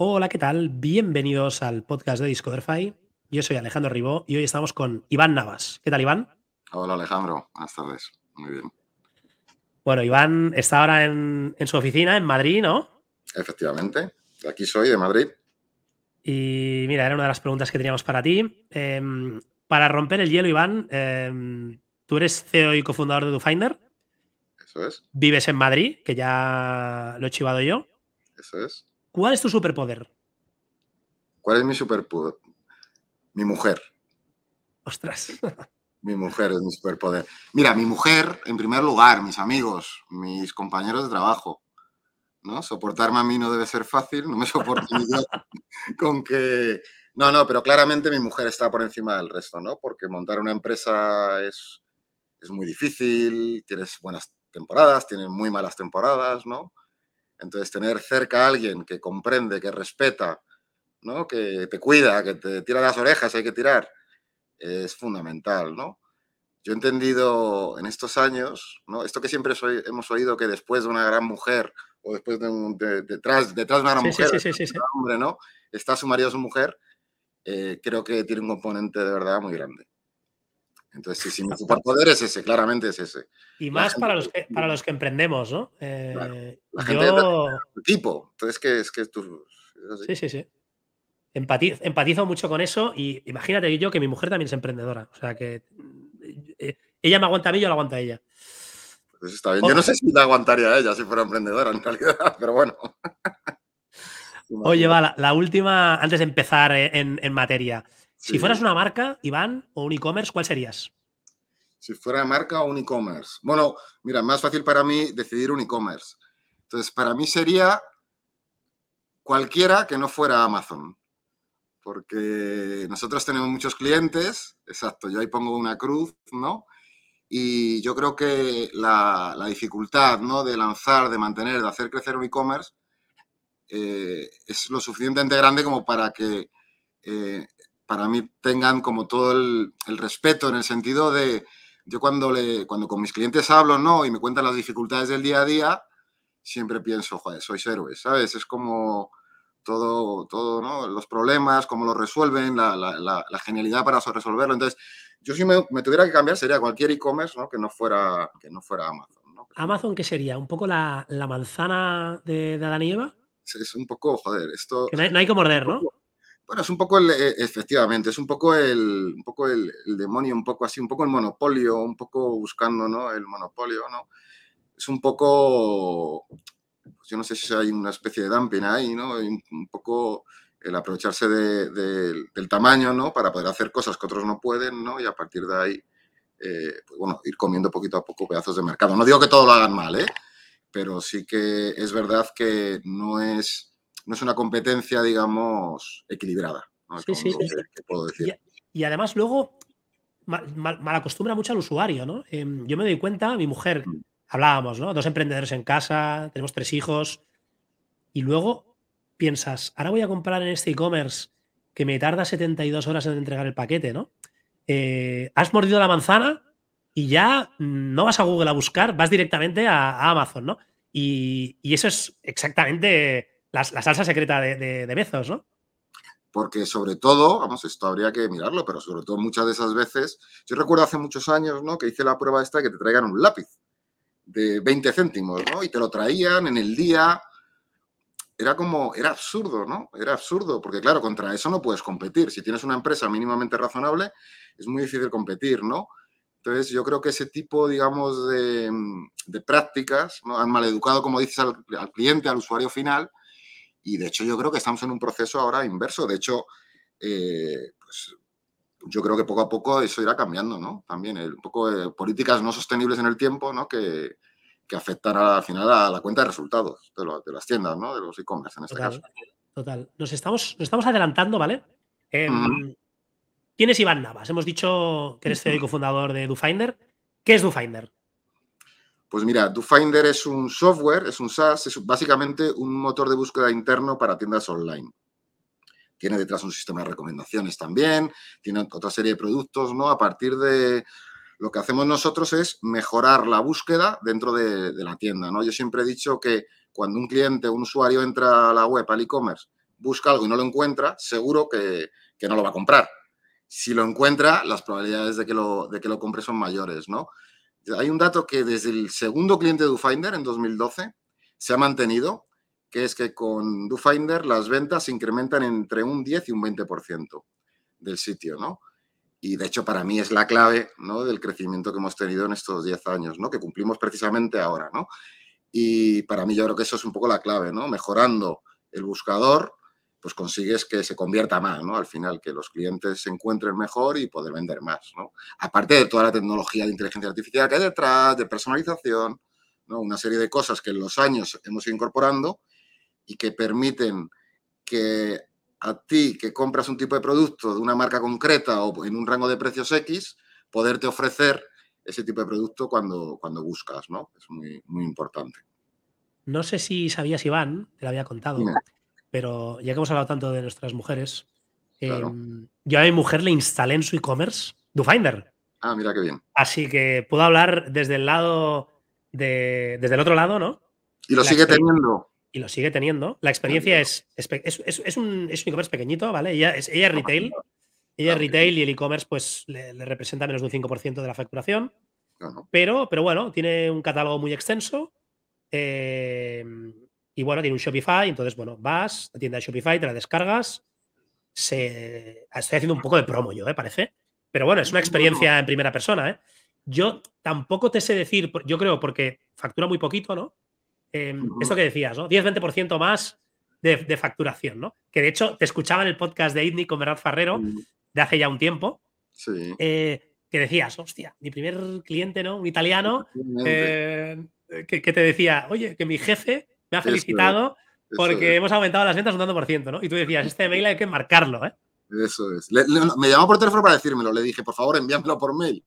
Hola, ¿qué tal? Bienvenidos al podcast de Discoverfy. Yo soy Alejandro Ribó y hoy estamos con Iván Navas. ¿Qué tal, Iván? Hola, Alejandro. Buenas tardes. Muy bien. Bueno, Iván está ahora en, su oficina en Madrid, ¿no? Efectivamente. Aquí soy, de Madrid. Y mira, era una de las preguntas que teníamos para ti. Em, para romper el hielo, Iván, em, tú eres CEO y cofundador de DoFinder. Eso es. Vives en Madrid, que ya lo he chivado yo. Eso es. ¿Cuál es tu superpoder? ¿Cuál es mi superpoder? Mi mujer. Ostras. Mi mujer es mi superpoder. Mira, mi mujer, en primer lugar, mis amigos, mis compañeros de trabajo. ¿no? Soportarme a mí no debe ser fácil, no me soporto yo con que... No, no, pero claramente mi mujer está por encima del resto, ¿no? Porque montar una empresa es, es muy difícil, tienes buenas temporadas, tienes muy malas temporadas, ¿no? Entonces, tener cerca a alguien que comprende, que respeta, ¿no? que te cuida, que te tira las orejas, hay que tirar, es fundamental, ¿no? Yo he entendido en estos años, ¿no? Esto que siempre hemos oído que después de una gran mujer o después de, un, detrás, detrás de una gran mujer, hombre, ¿no? Está su marido o su mujer, eh, creo que tiene un componente de verdad muy grande. Entonces, sí, sí, mi superpoder es ese, claramente es ese. Y más para los, que, para los que emprendemos, ¿no? Eh, la gente yo... tipo. Entonces, que es que tú. Sí, sí, sí. Empatizo, mucho con eso y imagínate yo que mi mujer también es emprendedora. O sea que eh, ella me aguanta a mí, yo la aguanta a ella. Pues está bien. Yo no sé si la aguantaría a ella si fuera emprendedora en realidad, pero bueno. Oye, va, la, última, antes de empezar en, en materia. Si fueras una marca, Iván, o un e-commerce, ¿cuál serías? Si fuera marca o un e-commerce. Bueno, mira, más fácil para mí decidir un e-commerce. Entonces, para mí sería cualquiera que no fuera Amazon. Porque nosotros tenemos muchos clientes, exacto, yo ahí pongo una cruz, ¿no? Y yo creo que la, dificultad, ¿no? De lanzar, de mantener, de hacer crecer un e-commerce eh, es lo suficientemente grande como para que eh, para mí tengan como todo el, respeto en el sentido de, yo cuando, le, cuando con mis clientes hablo, ¿no? Y me cuentan las dificultades del día a día, siempre pienso, joder, sois héroes, ¿sabes? Es como todo, todo ¿no? Los problemas, cómo los resuelven, la, la, la, genialidad para resolverlo. Entonces, yo si me, me tuviera que cambiar sería cualquier e-commerce, ¿no? Que no fuera, que no fuera Amazon, ¿no? ¿Amazon qué sería? ¿Un poco la, manzana de, de Adán y Eva? Es un poco, joder, esto... Que no hay, no hay que morder, ¿no? Bueno, es un poco el, e, efectivamente, es un poco el, un poco el, demonio, un poco así, un poco el monopolio, un poco buscando, ¿no? El monopolio, ¿no? Es un poco, pues yo no sé si hay una especie de dumping ahí, ¿no? Un, poco el aprovecharse del tamaño, ¿no? Para poder hacer cosas que otros no pueden, ¿no? Y a partir de ahí, eh, pues bueno, ir comiendo poquito a poco pedazos de mercado. No digo que todo lo hagan mal, ¿eh? Pero sí que es verdad que no es no es una competencia, digamos, equilibrada. Sí, sí, puedo decir. Y, además luego mal, acostumbra mucho al usuario, ¿no? Em, yo me doy cuenta, mi mujer, mm. hablábamos, ¿no? Dos emprendedores en casa, tenemos tres hijos, y luego piensas, ahora voy a comprar en este e-commerce que me tarda 72 horas en entregar el paquete, ¿no? Eh, has mordido la manzana y ya no vas a Google a buscar, vas directamente a, Amazon, ¿no? y, eso es exactamente la, salsa secreta de, de, Bezos, ¿no? Porque sobre todo, vamos, esto habría que mirarlo, pero sobre todo muchas de esas veces, yo recuerdo hace muchos años, ¿no? Que hice la prueba esta de que te traigan un lápiz de 20 céntimos, ¿no? Y te lo traían en el día. Era como, era absurdo, ¿no? Era absurdo, porque claro, contra eso no puedes competir. Si tienes una empresa mínimamente razonable, es muy difícil competir, ¿no? Entonces, yo creo que ese tipo, digamos, de, prácticas ¿no? han maleducado, como dices, al, al, cliente, al usuario final, y de hecho yo creo que estamos en un proceso ahora inverso. De hecho, eh, pues, yo creo que poco a poco eso irá cambiando, ¿no? También un poco de políticas no sostenibles en el tiempo, ¿no? Que, que afectan al final a la cuenta de resultados de, las tiendas, ¿no? De los e-commerce en este caso. Total. Nos estamos, nos estamos adelantando, ¿vale? Em, ¿Quién es Iván Navas? Hemos dicho que eres CEO y cofundador de DoFinder. ¿Qué es DoFinder? Pues mira, DoFinder es un software, es un SaaS, es básicamente un motor de búsqueda interno para tiendas online. Tiene detrás un sistema de recomendaciones también, tiene otra serie de productos, ¿no? A partir de lo que hacemos nosotros es mejorar la búsqueda dentro de, la tienda, ¿no? Yo siempre he dicho que cuando un cliente, un usuario entra a la web, al e-commerce, busca algo y no lo encuentra, seguro que, no lo va a comprar. Si lo encuentra, las probabilidades de que lo, de que lo compre son mayores, ¿no? Hay un dato que desde el segundo cliente de DoFinder en 2012 se ha mantenido, que es que con DoFinder las ventas se incrementan entre un 10 y un 20% del sitio, ¿no? Y de hecho para mí es la clave ¿no? del crecimiento que hemos tenido en estos 10 años, ¿no? que cumplimos precisamente ahora. ¿no? Y para mí yo creo que eso es un poco la clave, ¿no? mejorando el buscador, pues consigues que se convierta más, ¿no? Al final, que los clientes se encuentren mejor y poder vender más, ¿no? Aparte de toda la tecnología de inteligencia artificial que hay detrás, de personalización, ¿no? Una serie de cosas que en los años hemos ido incorporando y que permiten que a ti que compras un tipo de producto de una marca concreta o en un rango de precios X, poderte ofrecer ese tipo de producto cuando, cuando buscas, ¿no? Es muy, muy importante. No sé si sabías, Iván, te lo había contado, pero ya que hemos hablado tanto de nuestras mujeres, em, yo a mi mujer le instalé en su e-commerce DoFinder. Ah, mira qué bien. Así que puedo hablar desde el lado de, desde el otro lado, ¿no? Y lo sigue teniendo y lo sigue teniendo. La experiencia es, es, un, e-commerce pequeñito, ¿vale? Ella es, ella retail. Ella es retail y el e-commerce pues le, representa menos de un 5% de la facturación. Pero, pero bueno, tiene un catálogo muy extenso. Em, y bueno, tiene un Shopify. Entonces, bueno, vas, la tienda de Shopify, te la descargas. Se, estoy haciendo un poco de promo yo, ¿eh? Parece. Pero bueno, es una experiencia en primera persona, ¿eh? Yo tampoco te sé decir, yo creo, porque factura muy poquito, ¿no? Em, esto que decías, ¿no? 10-20% más de, facturación, ¿no? Que de hecho te escuchaba en el podcast de ITNI con Bernard Farrero de hace ya un tiempo. Eh, que decías, hostia, mi primer cliente, ¿no? Un italiano eh, que, te decía, oye, que mi jefe me ha felicitado porque hemos aumentado las ventas un tanto por ciento, ¿no? Y tú decías, este mail hay que marcarlo, ¿eh? Eso es. me llamó por teléfono para decírmelo. Le dije, por favor, envíamelo por mail.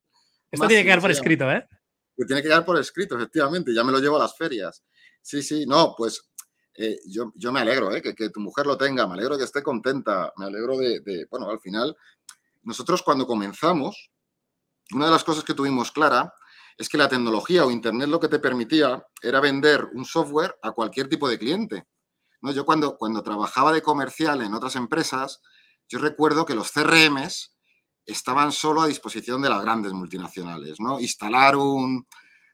Esto tiene que quedar por escrito, ¿eh? Que tiene que quedar por escrito, efectivamente. Ya me lo llevo a las ferias. Sí, sí, no, pues eh, yo, yo, me alegro ¿eh? que, tu mujer lo tenga, me alegro que esté contenta, me alegro de, bueno, al final, nosotros cuando comenzamos, una de las cosas que tuvimos clara es que la tecnología o Internet lo que te permitía era vender un software a cualquier tipo de cliente. ¿no? Yo cuando, cuando trabajaba de comercial en otras empresas, yo recuerdo que los CRMs estaban solo a disposición de las grandes multinacionales. ¿no? Instalar un,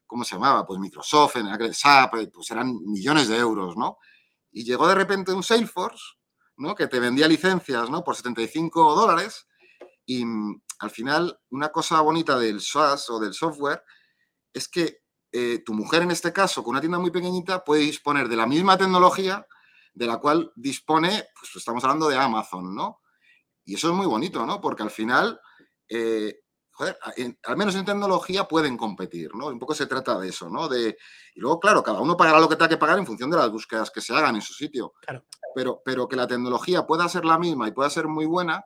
¿cómo se llamaba? Pues Microsoft, en SAP, eh, pues eran millones de euros, ¿no? Y llegó de repente un Salesforce, ¿no? Que te vendía licencias, ¿no? Por 75 dólares y mm, al final una cosa bonita del SaaS o del software es que eh, tu mujer en este caso, con una tienda muy pequeñita, puede disponer de la misma tecnología de la cual dispone, pues estamos hablando de Amazon, ¿no? Y eso es muy bonito, ¿no? Porque al final eh, joder, al menos en tecnología pueden competir, ¿no? Un poco se trata de eso, ¿no? De, y luego, claro, cada uno pagará lo que tenga que pagar en función de las búsquedas que se hagan en su sitio. Pero, pero que la tecnología pueda ser la misma y pueda ser muy buena,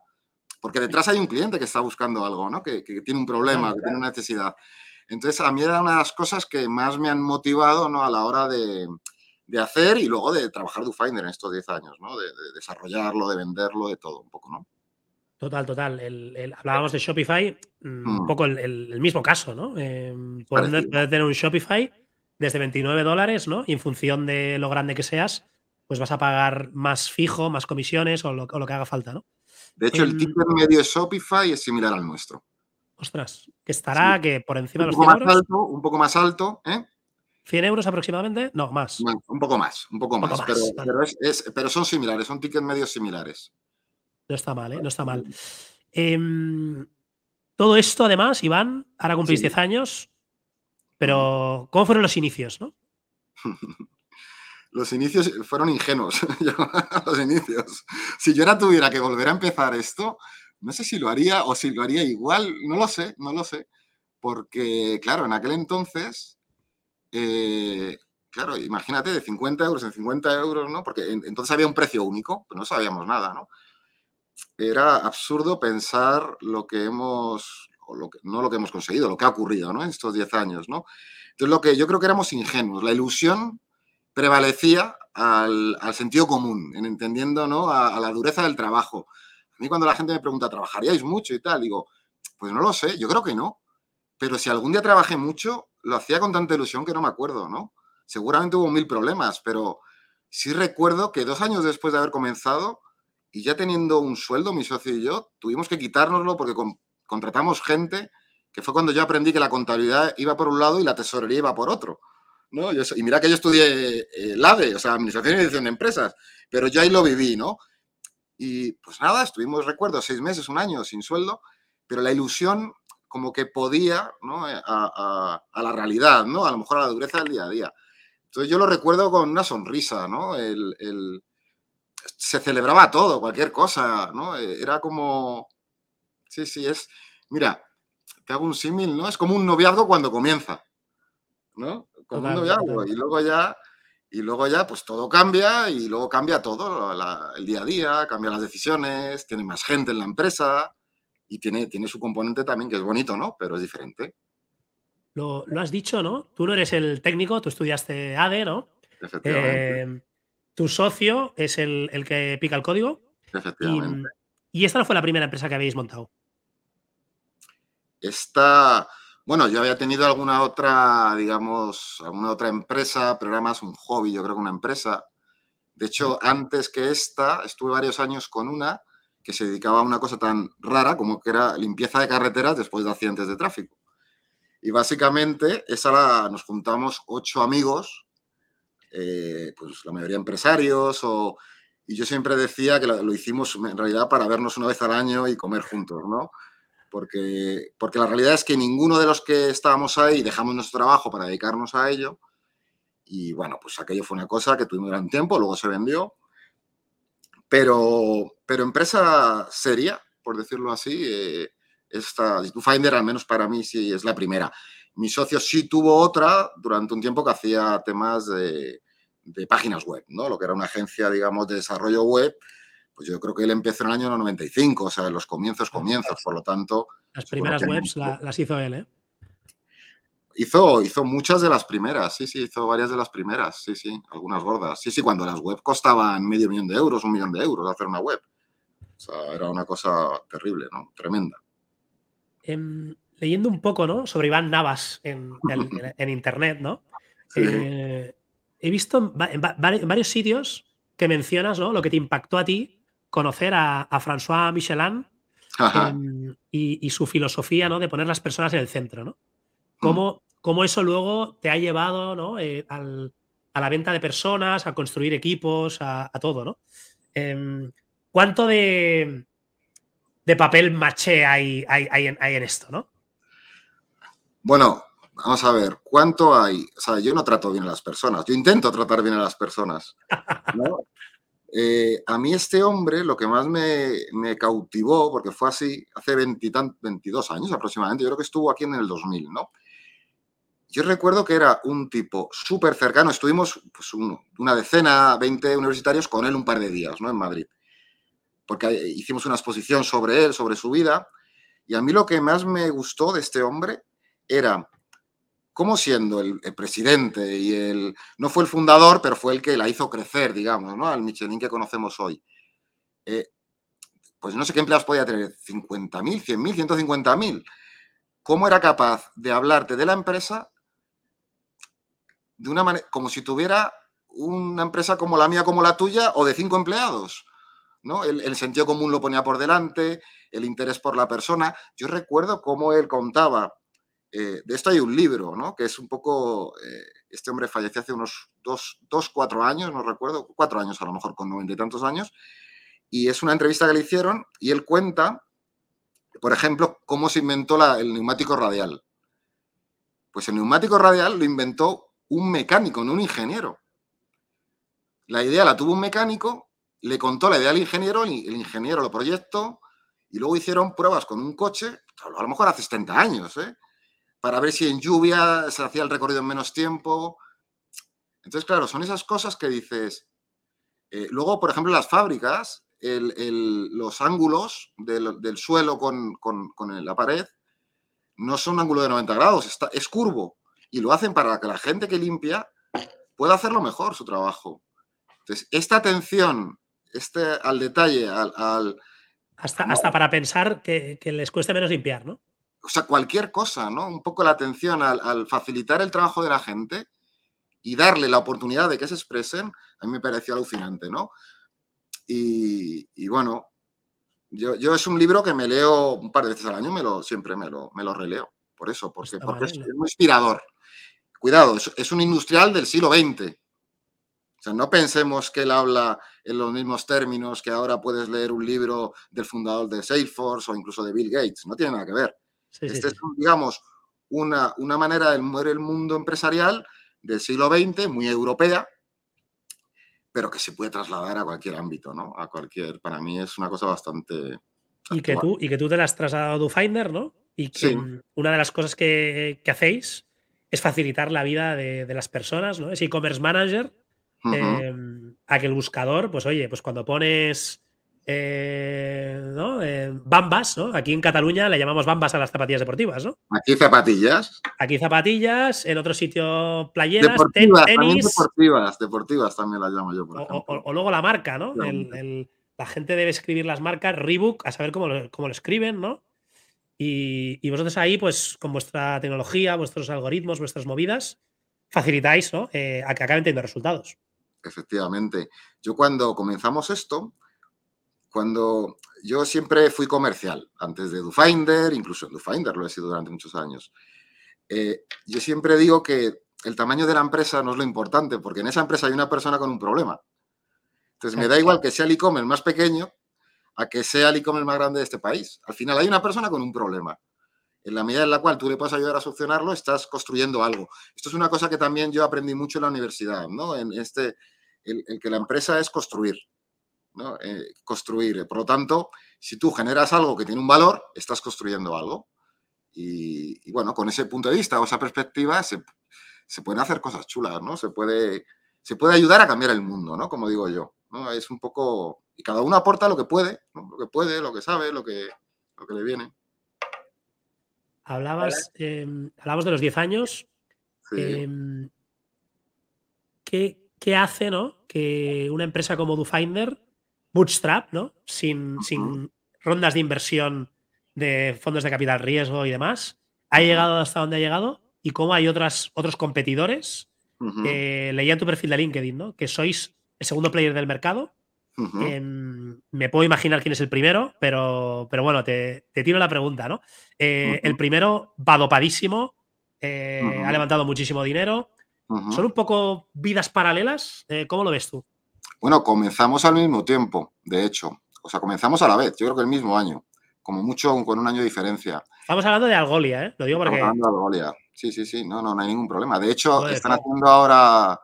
porque detrás hay un cliente que está buscando algo, ¿no? Que, tiene un problema, que tiene una necesidad. Entonces, a mí era una de las cosas que más me han motivado, ¿no? A la hora de, hacer y luego de trabajar DoFinder en estos 10 años, ¿no? de desarrollarlo, de venderlo, de todo un poco, ¿no? Total, total. hablábamos de Shopify, mm, un mm. poco el, mismo caso, ¿no? Eh, tener un Shopify desde 29 dólares, ¿no? Y en función de lo grande que seas, pues vas a pagar más fijo, más comisiones o lo, que haga falta, ¿no? De hecho, el em, ticket medio de Shopify es similar al nuestro. Ostras, que estará que por encima de los 100 euros. Alto, un poco más alto, ¿eh? ¿100 euros aproximadamente? No, más. un poco más, un poco, más. pero, son similares, son tickets medios similares. No está mal, ¿eh? No está mal. Em, todo esto, además, Iván, ahora cumplís 10 años, pero ¿cómo fueron los inicios, no? los inicios fueron ingenuos. los inicios. Si yo ahora tuviera que volver a empezar esto, no sé si lo haría o si lo haría igual, no lo sé, no lo sé. Porque, claro, en aquel entonces, eh, claro, imagínate, de 50 euros en 50 euros, ¿no? Porque entonces había un precio único, no sabíamos nada, ¿no? era absurdo pensar lo que hemos, lo que, no lo que hemos conseguido, lo que ha ocurrido ¿no? en estos 10 años. ¿no? Entonces, lo que yo creo que éramos ingenuos. La ilusión prevalecía al, sentido común, en entendiendo ¿no? a, la dureza del trabajo. Mí cuando la gente me pregunta, ¿trabajaríais mucho y tal? Digo, pues no lo sé, yo creo que no. Pero si algún día trabajé mucho, lo hacía con tanta ilusión que no me acuerdo, ¿no? Seguramente hubo mil problemas, pero sí recuerdo que dos años después de haber comenzado, y ya teniendo un sueldo, mi socio y yo, tuvimos que quitárnoslo porque contratamos gente, que fue cuando yo aprendí que la contabilidad iba por un lado y la tesorería iba por otro. ¿no? y mira que yo estudié eh, LADE, o sea, Administración y Dirección de Empresas, pero yo ahí lo viví, ¿no? Y pues nada, estuvimos, recuerdo, seis meses, un año sin sueldo, pero la ilusión como que podía, ¿no? Eh, a, la realidad, ¿no? A lo mejor a la dureza del día a día. Entonces yo lo recuerdo con una sonrisa, ¿no? el, se celebraba todo, cualquier cosa, ¿no? Eh, era como, sí, sí, es, mira, te hago un símil, ¿no? Es como un noviazgo cuando comienza, ¿no? Como un noviazgo y luego ya, y luego ya, pues todo cambia y luego cambia todo, el día a día, cambian las decisiones, tiene más gente en la empresa y tiene, tiene su componente también que es bonito, ¿no? Pero es diferente. Lo, has dicho, ¿no? Tú no eres el técnico, tú estudiaste ADE, ¿no? Efectivamente. Eh, tu socio es el, que pica el código. Efectivamente. Y, esta no fue la primera empresa que habéis montado. Esta, bueno, yo había tenido alguna otra, digamos, alguna otra empresa, pero era más un hobby, yo creo que una empresa. De hecho, antes que esta, estuve varios años con una que se dedicaba a una cosa tan rara como que era limpieza de carreteras después de accidentes de tráfico. Y básicamente, esa la, nos juntamos ocho amigos eh, pues la mayoría empresarios o, y yo siempre decía que lo, hicimos en realidad para vernos una vez al año y comer juntos, ¿no? Porque, porque la realidad es que ninguno de los que estábamos ahí dejamos nuestro trabajo para dedicarnos a ello y bueno, pues aquello fue una cosa que tuvimos gran tiempo, luego se vendió, pero, pero empresa seria, por decirlo así, eh, esta Finder al menos para mí sí es la primera. Mi socio sí tuvo otra durante un tiempo que hacía temas de, páginas web, ¿no? Lo que era una agencia, digamos, de desarrollo web. Pues yo creo que él empezó en el año 95, o sea, en los comienzos, comienzos, por lo tanto... Las primeras webs las hizo él, ¿eh? Hizo, hizo muchas de las primeras, sí, sí, hizo varias de las primeras, sí, sí, algunas gordas. Sí, sí, cuando las webs costaban medio millón de euros, un millón de euros hacer una web. O sea, era una cosa terrible, ¿no? Tremenda. Em, leyendo un poco ¿no? sobre Iván Navas en, internet, ¿no? Eh, he visto en, varios sitios que mencionas ¿no? lo que te impactó a ti conocer a, François Michelin em, y, su filosofía ¿no? de poner las personas en el centro. ¿no? Mm. Cómo, eso luego te ha llevado ¿no? Eh, a la venta de personas, a construir equipos, a, todo. ¿no? Em, ¿Cuánto de, de papel maché hay, hay, en, esto? ¿no? Bueno, vamos a ver, ¿cuánto hay? O sea, yo no trato bien a las personas, yo intento tratar bien a las personas. Eh, a mí este hombre lo que más me, cautivó, porque fue así hace 22 años aproximadamente, yo creo que estuvo aquí en el 2000, ¿no? Yo recuerdo que era un tipo súper cercano, estuvimos pues, una decena, 20 universitarios con él un par de días, ¿no? En Madrid, porque hicimos una exposición sobre él, sobre su vida, y a mí lo que más me gustó de este hombre era cómo siendo el, presidente y el, no fue el fundador, pero fue el que la hizo crecer, digamos, ¿no? Al Michelin que conocemos hoy. Eh, pues no sé qué empleados podía tener, 50.000, 100.000, 150.000. ¿Cómo era capaz de hablarte de la empresa de una manera, como si tuviera una empresa como la mía, como la tuya, o de cinco empleados? ¿no? El, el, sentido común lo ponía por delante, el interés por la persona. Yo recuerdo cómo él contaba eh, de esto hay un libro, ¿no? Que es un poco, eh, este hombre falleció hace unos dos, dos, cuatro años, no recuerdo, cuatro años a lo mejor, con noventa y tantos años, y es una entrevista que le hicieron y él cuenta, por ejemplo, cómo se inventó el neumático radial. Pues el neumático radial lo inventó un mecánico, no un ingeniero. La idea la tuvo un mecánico, le contó la idea al ingeniero, el ingeniero lo proyectó y luego hicieron pruebas con un coche, a lo mejor hace 70 años, ¿eh? Para ver si en lluvia se hacía el recorrido en menos tiempo. Entonces, claro, son esas cosas que dices. Eh, luego, por ejemplo, las fábricas, los ángulos del, suelo con, la pared no son un ángulo de 90 grados, está, es curvo. Y lo hacen para que la gente que limpia pueda hacerlo mejor su trabajo. Entonces, esta atención este, al detalle, al... hasta, hasta para pensar que, que les cueste menos limpiar, ¿no? O sea, cualquier cosa, ¿no? Un poco la atención al, facilitar el trabajo de la gente y darle la oportunidad de que se expresen, a mí me pareció alucinante, ¿no? Y, bueno, yo, yo, es un libro que me leo un par de veces al año, me lo, siempre me lo, me lo releo. Por eso, porque, porque es, muy inspirador. Cuidado, es, un industrial del siglo XX. O sea, no pensemos que él habla en los mismos términos que ahora puedes leer un libro del fundador de Salesforce o incluso de Bill Gates. No tiene nada que ver. Este es, digamos, una, una manera de ver el mundo empresarial del siglo XX, muy europea, pero que se puede trasladar a cualquier ámbito, ¿no? A cualquier, para mí es una cosa bastante... Y que, tú, y que tú te las has trasladado a DoFinder, ¿no? Y que una de las cosas que, hacéis es facilitar la vida de, las personas, ¿no? Es e-commerce manager, em, a que el buscador, pues oye, pues cuando pones eh, ¿no? Eh, bambas, ¿no? Aquí en Cataluña le llamamos bambas a las zapatillas deportivas, ¿no? Aquí zapatillas. Aquí zapatillas, en otro sitio playeras, deportivas, tenis. deportivas, deportivas también las llamo yo, por o, o, luego la marca, ¿no? la gente debe escribir las marcas, Reebok, a saber cómo lo, cómo lo escriben, ¿no? Y, vosotros ahí, pues con vuestra tecnología, vuestros algoritmos, vuestras movidas, facilitáis ¿no? Eh, a que acaben teniendo resultados. Efectivamente. Yo cuando comenzamos esto, cuando yo siempre fui comercial, antes de DoFinder, incluso en DoFinder lo he sido durante muchos años. Eh, yo siempre digo que el tamaño de la empresa no es lo importante, porque en esa empresa hay una persona con un problema. Entonces me da igual que sea el e-commerce más pequeño a que sea el e-commerce más grande de este país. Al final hay una persona con un problema. En la medida en la cual tú le puedas ayudar a solucionarlo, estás construyendo algo. Esto es una cosa que también yo aprendí mucho en la universidad, ¿no? En este, el que la empresa es construir. Eh, construir. Por lo tanto, si tú generas algo que tiene un valor, estás construyendo algo. Y, bueno, con ese punto de vista o esa perspectiva se, pueden hacer cosas chulas, ¿no? Se puede, se puede ayudar a cambiar el mundo, ¿no? Como digo yo. ¿no? Es un poco... Y cada uno aporta lo que puede, lo que puede, lo que sabe, lo que, lo que le viene. Hablabas, hablamos de los 10 años. Em, ¿qué, ¿qué, hace ¿no? que una empresa como DoFinder bootstrap, ¿no? Sin, sin rondas de inversión de fondos de capital riesgo y demás. ¿Ha llegado hasta donde ha llegado? ¿Y cómo hay otras, otros competidores? leía en tu perfil de LinkedIn, ¿no? Que sois el segundo player del mercado. Em, me puedo imaginar quién es el primero, pero, pero bueno, te, tiro la pregunta, ¿no? Eh, el primero va dopadísimo, eh, ha levantado muchísimo dinero. ¿Son un poco vidas paralelas? ¿Cómo lo ves tú? Bueno, comenzamos al mismo tiempo, de hecho. O sea, comenzamos a la vez, yo creo que el mismo año. Como mucho con un año de diferencia. Estamos hablando de Algolia, ¿eh? Lo digo porque. Estamos hablando de Algolia. Sí, sí, sí. No, no, no hay ningún problema. De hecho, están haciendo ahora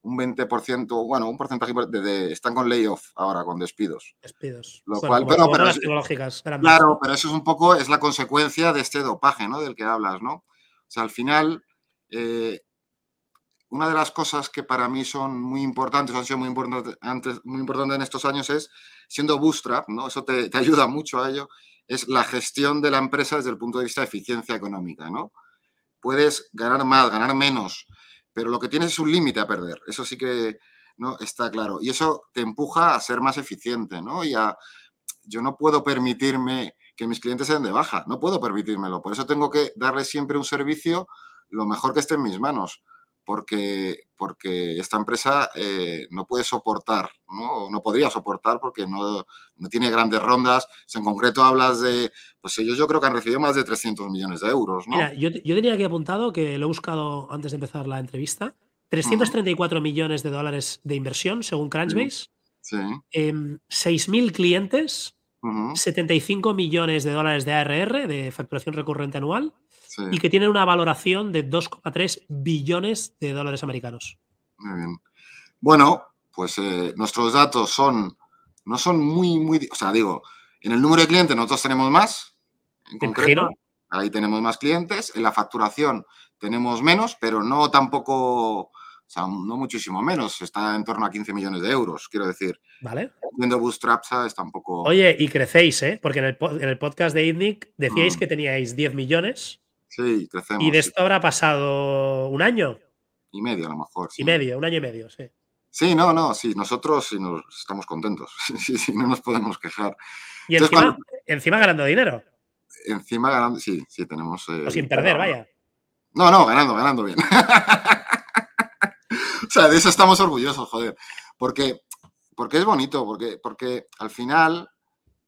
un 20%, bueno, un porcentaje de, están con layoff ahora, con despidos. Despidos. Lo cual, pero, las tecnológicas. Claro, pero eso es un poco, es la consecuencia de este dopaje, ¿no? Del que hablas, ¿no? O sea, al final, eh, una de las cosas que para mí son muy importantes, han sido muy importantes, antes, muy importantes en estos años es, siendo bootstrap, ¿no? eso te, ayuda mucho a ello, es la gestión de la empresa desde el punto de vista de eficiencia económica. ¿no? Puedes ganar más, ganar menos, pero lo que tienes es un límite a perder. Eso sí que ¿no? está claro. Y eso te empuja a ser más eficiente. ¿no? Y a, yo no puedo permitirme que mis clientes se den de baja, no puedo permitírmelo. Por eso tengo que darles siempre un servicio lo mejor que esté en mis manos porque, porque esta empresa eh, no puede soportar, ¿no? no podría soportar porque no, no, tiene grandes rondas. En concreto hablas de, pues ellos yo creo que han recibido más de 300 millones de euros. ¿no? Mira, yo, yo tenía aquí apuntado, que lo he buscado antes de empezar la entrevista, 334 millones de dólares de inversión según Crunchbase, sí. 6.000 em, clientes, 75 millones de dólares de ARR, de facturación recurrente anual, y que tienen una valoración de 2,3 billones de dólares americanos. Muy bien. Bueno, pues eh, nuestros datos son, no son muy, muy, o sea, digo, en el número de clientes nosotros tenemos más, en concreto, ahí tenemos más clientes, en la facturación tenemos menos, pero no tampoco, o sea, no muchísimo menos, está en torno a 15 millones de euros, quiero decir. Vale. Viendo Bootstrap está un poco... Oye, y crecéis, ¿eh? Porque en el, podcast de IDNIC decíais mm. que teníais 10 millones Sí, crecemos. ¿Y de esto habrá pasado un año? Y medio, a lo mejor. Y medio, un año y medio, sí. Sí, no, no, sí, nosotros sí nos estamos contentos. Sí, sí, no nos podemos quejar. Y encima, ganando dinero. Encima ganando, sí, sí, tenemos. o sin perder, vaya. No, no, ganando, ganando bien. o sea, de eso estamos orgullosos, joder. Porque porque es bonito, porque, porque al final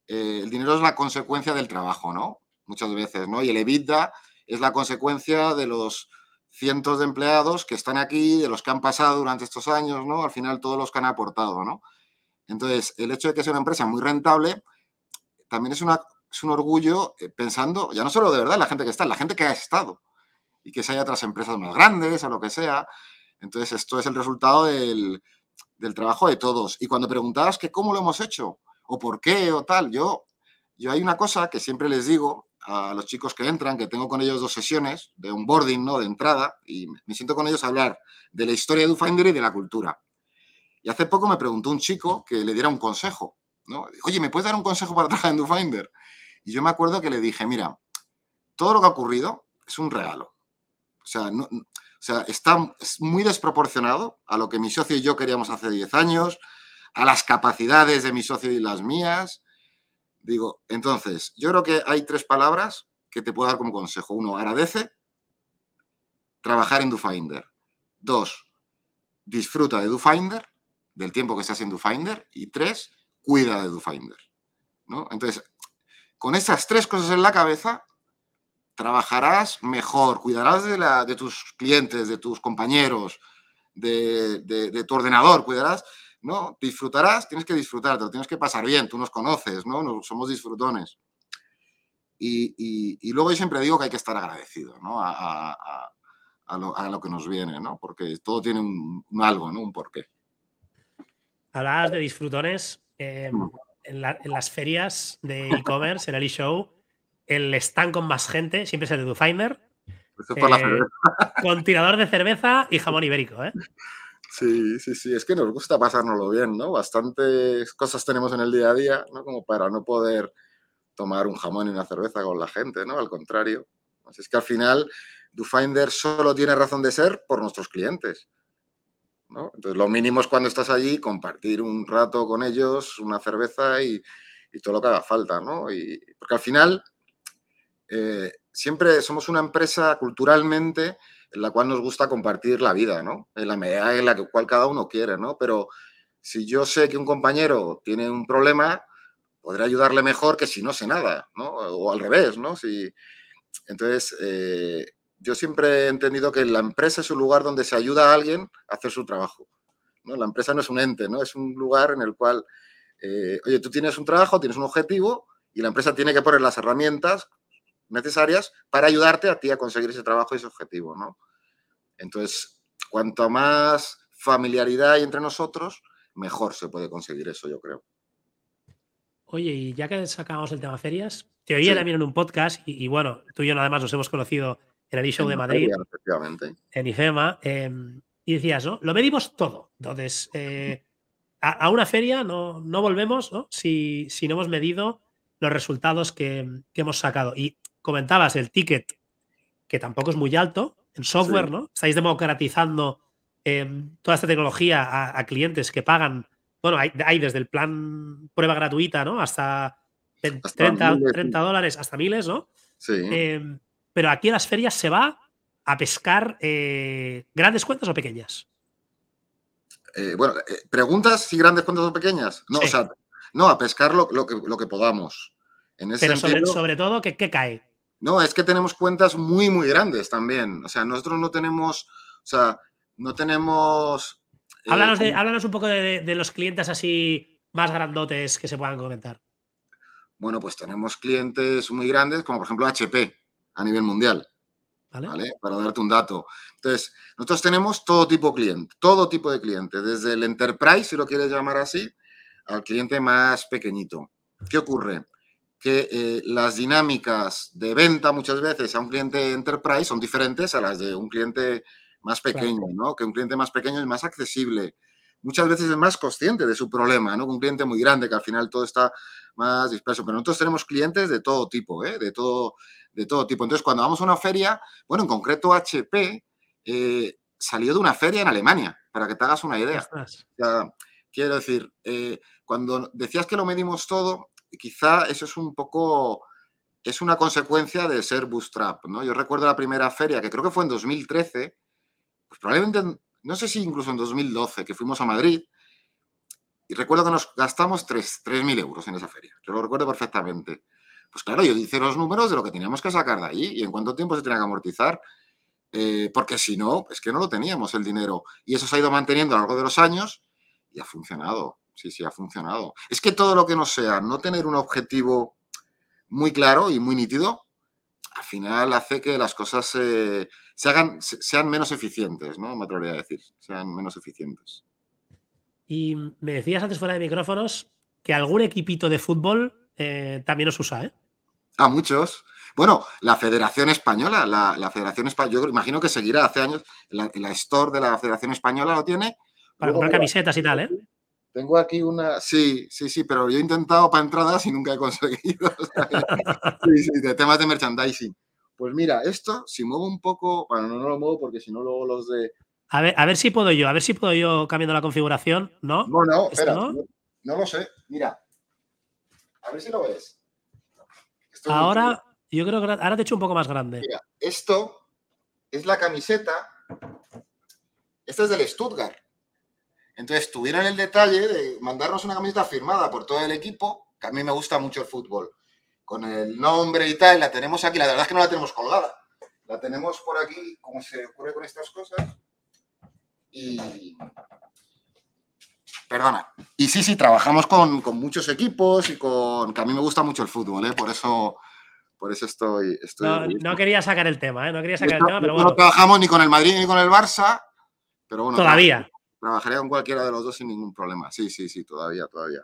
eh, el dinero es la consecuencia del trabajo, ¿no? Muchas veces, ¿no? Y el EBITDA es la consecuencia de los cientos de empleados que están aquí, de los que han pasado durante estos años, ¿no? Al final todos los que han aportado, ¿no? Entonces, el hecho de que sea una empresa muy rentable también es, una, es un orgullo eh, pensando, ya no solo de verdad la gente que está, la gente que ha estado y que se haya otras empresas más grandes o lo que sea. Entonces, esto es el resultado del, del trabajo de todos. Y cuando preguntabas que cómo lo hemos hecho o por qué o tal, yo, yo hay una cosa que siempre les digo a los chicos que entran, que tengo con ellos dos sesiones de onboarding, ¿no? De entrada, y me siento con ellos a hablar de la historia de DoFinder y de la cultura. Y hace poco me preguntó un chico que le diera un consejo, ¿no? Oye, ¿me puedes dar un consejo para trabajar en DoFinder? Y yo me acuerdo que le dije, mira, todo lo que ha ocurrido es un regalo. O sea, no, o sea, está muy desproporcionado a lo que mi socio y yo queríamos hace 10 años, a las capacidades de mi socio y las mías. Digo, entonces, yo creo que hay tres palabras que te puedo dar como consejo. Uno, agradece trabajar en DoFinder. Dos, disfruta de DoFinder, del tiempo que estás en DoFinder. Y tres, cuida de DoFinder. ¿no? Entonces, con esas tres cosas en la cabeza, trabajarás mejor, cuidarás de, la, de tus clientes, de tus compañeros, de, tu ordenador, cuidarás, ¿no? Disfrutarás, tienes que disfrutar, te lo tienes que pasar bien, tú nos conoces, ¿no? somos disfrutones. Y, luego yo siempre digo que hay que estar agradecido, ¿no? A, lo, que nos viene, ¿no? Porque todo tiene un, algo, ¿no? Un porqué. Hablabas de disfrutones. Eh, mm. en, las ferias de e-commerce, en el e-show, el stand con más gente siempre es el de DoFinder. Eh, con tirador de cerveza y jamón ibérico, ¿eh? Sí, sí, sí. Es que nos gusta pasárnoslo bien, ¿no? Bastantes cosas tenemos en el día a día, ¿no? Como para no poder tomar un jamón y una cerveza con la gente, ¿no? Al contrario. Así es que al final, DoFinder solo tiene razón de ser por nuestros clientes. ¿no? Entonces, lo mínimo es cuando estás allí, compartir un rato con ellos, una cerveza y, todo lo que haga falta, ¿no? Y, porque al final, eh, siempre somos una empresa culturalmente en la cual nos gusta compartir la vida, ¿no? En la medida en la cual cada uno quiere, ¿no? Pero si yo sé que un compañero tiene un problema, podré ayudarle mejor que si no sé nada, ¿no? O al revés, ¿no? Si, entonces, eh, yo siempre he entendido que la empresa es un lugar donde se ayuda a alguien a hacer su trabajo. ¿no? La empresa no es un ente, ¿no? Es un lugar en el cual, eh, oye, tú tienes un trabajo, tienes un objetivo y la empresa tiene que poner las herramientas necesarias para ayudarte a ti a conseguir ese trabajo y ese objetivo, ¿no? Entonces, cuanto más familiaridad hay entre nosotros, mejor se puede conseguir eso, yo creo. Oye, y ya que sacamos el tema ferias, te oía también en un podcast, y, bueno, tú y yo además nos hemos conocido en el show de Madrid, en IFEMA, em, y decías, ¿no? Lo medimos todo. Entonces, eh, a, una feria no, no volvemos ¿no? Si, si, no hemos medido los resultados que, que hemos sacado. Y comentabas el ticket, que tampoco es muy alto, en software, ¿no? Estáis democratizando em, toda esta tecnología a, clientes que pagan, bueno, hay, desde el plan prueba gratuita, ¿no? Hasta, 30, dólares, hasta miles, ¿no? Sí. Em, pero aquí en las ferias se va a pescar eh, grandes cuentas o pequeñas. Eh, bueno, eh, ¿preguntas si grandes cuentas o pequeñas? No, o sea, no, a pescar lo, que, lo que podamos. Pero sobre, todo, ¿qué, ¿qué cae? No, es que tenemos cuentas muy, muy grandes también. O sea, nosotros no tenemos, o sea, no tenemos... Eh, háblanos, un poco de, los clientes así más grandotes que se puedan comentar. Bueno, pues tenemos clientes muy grandes, como por ejemplo HP a nivel mundial. ¿Vale? Para darte un dato. Entonces, nosotros tenemos todo tipo de cliente, todo tipo de cliente, desde el enterprise, si lo quieres llamar así, al cliente más pequeñito. ¿Qué ocurre? Que eh, las dinámicas de venta muchas veces a un cliente enterprise son diferentes a las de un cliente más pequeño, ¿no? Que un cliente más pequeño es más accesible. Muchas veces es más consciente de su problema, ¿no? Que un cliente muy grande, que al final todo está más disperso. Pero nosotros tenemos clientes de todo tipo, ¿eh? De todo, de todo tipo. Entonces, cuando vamos a una feria, bueno, en concreto HP eh, salió de una feria en Alemania, para que te hagas una idea. quiero decir, eh, cuando decías que lo medimos todo, quizá eso es un poco, es una consecuencia de ser bootstrap, ¿no? Yo recuerdo la primera feria, que creo que fue en 2013, pues probablemente, no sé si incluso en 2012, que fuimos a Madrid, Y recuerdo que nos gastamos 3.000 euros en esa feria. Yo lo recuerdo perfectamente. Pues claro, yo hice los números de lo que teníamos que sacar de ahí y en cuánto tiempo se tenía que amortizar. Eh, porque si no, es que no lo teníamos el dinero. Y eso se ha ido manteniendo a lo largo de los años y ha funcionado. Sí, sí, ha funcionado. Es que todo lo que no sea no tener un objetivo muy claro y muy nítido, al final hace que las cosas se, hagan, sean menos eficientes, ¿no? Me atrevería a decir, sean menos eficientes. Y me decías antes fuera de micrófonos que algún equipito de fútbol eh, también os usa, ¿eh? A muchos. Bueno, la Federación Española, la, Federación Española, yo imagino que seguirá hace años, la, la, store de la Federación Española lo tiene. Para comprar camisetas y tal, ¿eh? Tengo aquí una, sí, sí, sí, pero yo he intentado para entradas y nunca he conseguido. sí, sí, de temas de merchandising. Pues mira, esto, si muevo un poco, bueno, no, lo muevo porque si no luego los de... A ver, a ver si puedo yo, a ver si puedo yo cambiando la configuración, ¿no? No, no, espera, no? lo sé. Mira, a ver si lo ves. ahora, yo creo que ahora te he hecho un poco más grande. Mira, esto es la camiseta. Esta es del Stuttgart. Entonces tuvieron el detalle de mandarnos una camiseta firmada por todo el equipo, que a mí me gusta mucho el fútbol, con el nombre y tal, la tenemos aquí, la verdad es que no la tenemos colgada, la tenemos por aquí, como se ocurre con estas cosas, y... Perdona. Y sí, sí, trabajamos con, muchos equipos y con... que a mí me gusta mucho el fútbol, ¿eh? por eso... Por eso estoy. no, quería sacar el tema, ¿eh? No quería sacar el tema, pero bueno. No trabajamos ni con el Madrid ni con el Barça, pero bueno. Todavía. Trabajaría con cualquiera de los dos sin ningún problema. Sí, sí, sí, todavía, todavía.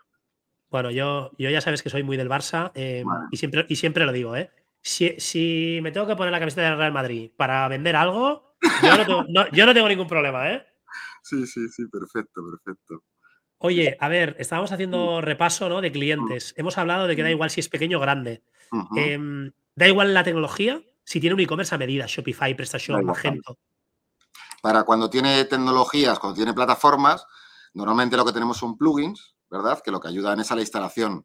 Bueno, yo, yo ya sabes que soy muy del Barça eh, y, siempre, y siempre lo digo, ¿eh? Si, me tengo que poner la camiseta del Real Madrid para vender algo, yo no tengo, ningún problema, ¿eh? Sí, sí, sí, perfecto, perfecto. Oye, a ver, estábamos haciendo repaso ¿no? de clientes. Hemos hablado de que da igual si es pequeño o grande. Em, da igual la tecnología, si tiene un e-commerce a medida, Shopify, PrestaShop, Magento para cuando tiene tecnologías, cuando tiene plataformas, normalmente lo que tenemos son plugins, ¿verdad? Que lo que ayudan es a la instalación.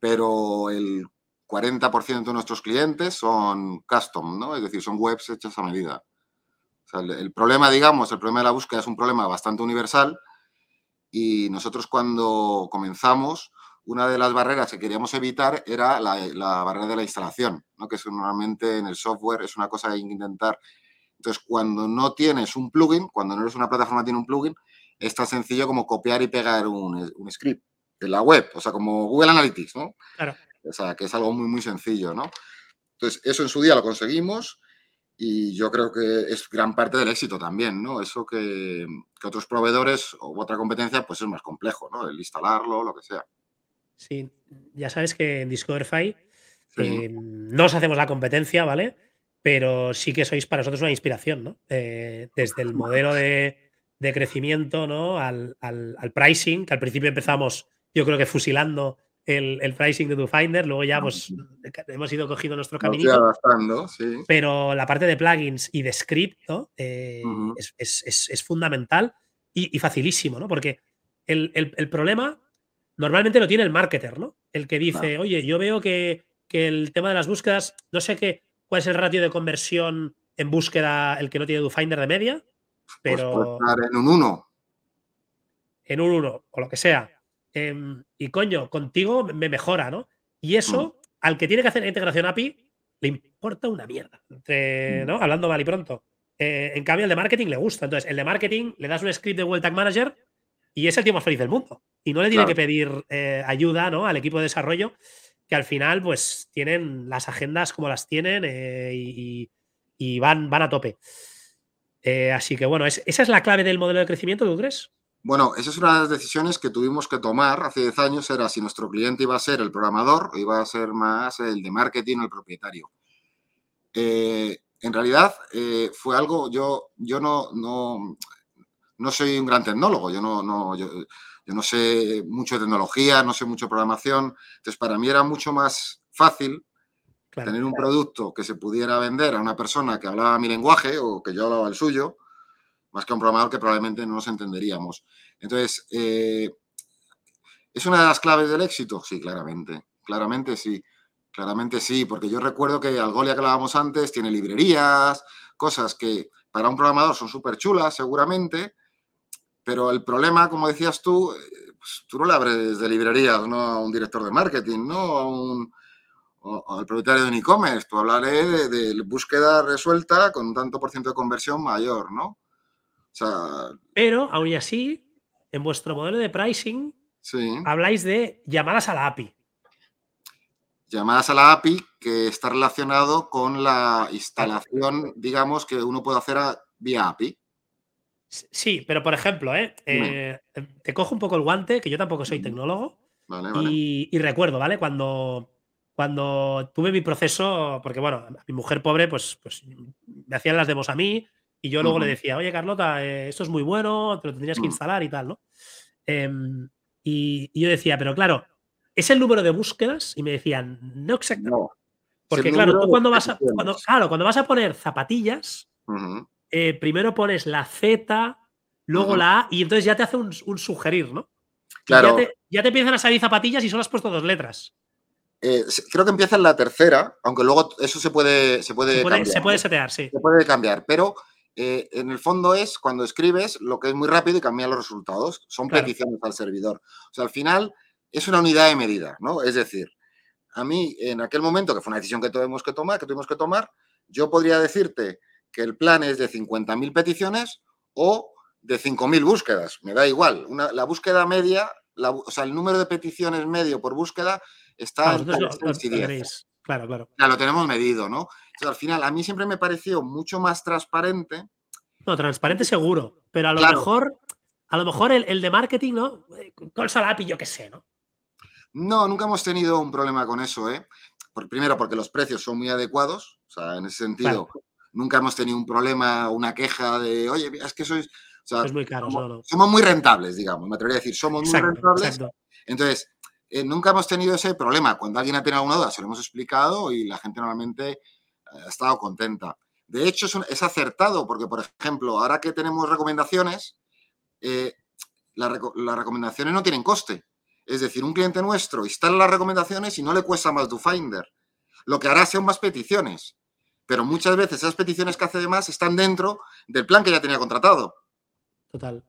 Pero el 40% de nuestros clientes son custom, ¿no? Es decir, son webs hechas a medida. el, problema, digamos, el problema de la búsqueda es un problema bastante universal y nosotros cuando comenzamos, una de las barreras que queríamos evitar era la, la barrera de la instalación, ¿no? que es normalmente en el software es una cosa que intentar entonces, cuando no tienes un plugin, cuando no eres una plataforma que tiene un plugin, es tan sencillo como copiar y pegar un, script de la web, o sea, como Google Analytics, ¿no? Claro. O sea, que es algo muy, muy sencillo, ¿no? Entonces, eso en su día lo conseguimos y yo creo que es gran parte del éxito también, ¿no? Eso que, otros proveedores o otra competencia, pues es más complejo, ¿no? El instalarlo, lo que sea. Sí, ya sabes que en Discoverify eh, no os hacemos la competencia, ¿vale? Pero sí que sois para nosotros una inspiración, ¿no? Eh, desde el modelo de, crecimiento, ¿no? Al, pricing, que al principio empezamos, yo creo que fusilando el, pricing de DoFinder, luego ya pues, hemos ido cogiendo nuestro camino. Pero la parte de plugins y de script, ¿no? Eh, es, fundamental y, facilísimo, ¿no? Porque el, problema normalmente lo tiene el marketer, ¿no? El que dice, oye, yo veo que, que el tema de las búsquedas, no sé qué cuál es el ratio de conversión en búsqueda el que no tiene DoFinder de media, pues pero... en un 1. En un 1, o lo que sea. Em, y coño, contigo me mejora, ¿no? Y eso, mm. al que tiene que hacer la integración API, le importa una mierda. Mm. ¿no? Hablando mal y pronto. Eh, en cambio, el de marketing le gusta. Entonces, el de marketing le das un script de World Tag Manager y es el tío más feliz del mundo. Y no le tiene que pedir eh, ayuda ¿no? al equipo de desarrollo que al final pues tienen las agendas como las tienen eh, y, van, van a tope. Eh, así que bueno, ¿esa es la clave del modelo de crecimiento, tú crees? Bueno, esa es una de las decisiones que tuvimos que tomar hace 10 años, era si nuestro cliente iba a ser el programador o iba a ser más el de marketing o el propietario. Eh, en realidad fue algo, yo, yo no, no, no soy un gran tecnólogo, yo no, no yo no sé mucho de tecnología, no sé mucho de programación. Entonces, para mí era mucho más fácil tener un producto que se pudiera vender a una persona que hablaba mi lenguaje o que yo hablaba el suyo, más que a un programador que probablemente no nos entenderíamos. Entonces, eh, ¿es una de las claves del éxito? Sí, claramente. Claramente sí. Claramente sí, porque yo recuerdo que Algolia que hablábamos antes tiene librerías, cosas que para un programador son súper chulas seguramente, pero el problema, como decías tú, pues, tú no le abres de librerías, ¿no? A un director de marketing, ¿no? A un, o, al propietario de un e-commerce. Tú hablaré de, búsqueda resuelta con un tanto por ciento de conversión mayor, ¿no? O sea, Pero, aún así, en vuestro modelo de pricing, habláis de llamadas a la API. Llamadas a la API que está relacionado con la instalación, digamos, que uno puede hacer vía API. Sí, pero por ejemplo, ¿eh? ¿eh? te cojo un poco el guante, que yo tampoco soy tecnólogo. Y, y, recuerdo, ¿vale? Cuando cuando tuve mi proceso, porque bueno, mi mujer pobre, pues, pues me hacían las demos a mí y yo luego le decía, oye Carlota, eh, esto es muy bueno, te lo tendrías que mm. instalar y tal, ¿no? Em, y, yo decía, pero claro, es el número de búsquedas y me decían, no exactamente. Porque claro, tú cuando vas, a, claro, cuando vas a poner zapatillas, eh, primero pones la Z, luego la A y entonces ya te hace un, sugerir, ¿no? Claro. Ya te, ya te empiezan a salir zapatillas y solo has puesto dos letras. Eh, creo que empieza en la tercera, aunque luego eso se puede, se puede, cambiar, se puede setear, sí. Se puede cambiar, pero eh, en el fondo es cuando escribes lo que es muy rápido y cambia los resultados. Son peticiones al servidor. O sea, al final es una unidad de medida, ¿no? Es decir, a mí en aquel momento, que fue una decisión que tuvimos que tomar, que tuvimos que tomar, yo podría decirte que el plan es de 50.000 peticiones o de 5.000 búsquedas. Me da igual. la búsqueda media, o sea, el número de peticiones medio por búsqueda Está en Claro, claro. Ya lo tenemos medido, ¿no? Entonces, al final, a mí siempre me pareció mucho más transparente. No, transparente seguro, pero a lo mejor, a lo mejor el, de marketing, ¿no? Con Salapi, yo qué sé, ¿no? No, nunca hemos tenido un problema con eso, ¿eh? Por, primero, porque los precios son muy adecuados, o sea, en ese sentido, nunca hemos tenido un problema, una queja de, oye, es que sois. es muy caro, somos, muy rentables, digamos, me atrevería a decir, somos muy rentables. Entonces, eh, nunca hemos tenido ese problema. Cuando alguien ha tenido alguna duda, se lo hemos explicado y la gente normalmente eh, ha estado contenta. De hecho, es, acertado porque, por ejemplo, ahora que tenemos recomendaciones, eh, las recomendaciones no tienen coste. Es decir, un cliente nuestro instala las recomendaciones y no le cuesta más Finder. Lo que hará son más peticiones. Pero muchas veces esas peticiones que hace de más están dentro del plan que ya tenía contratado. Total.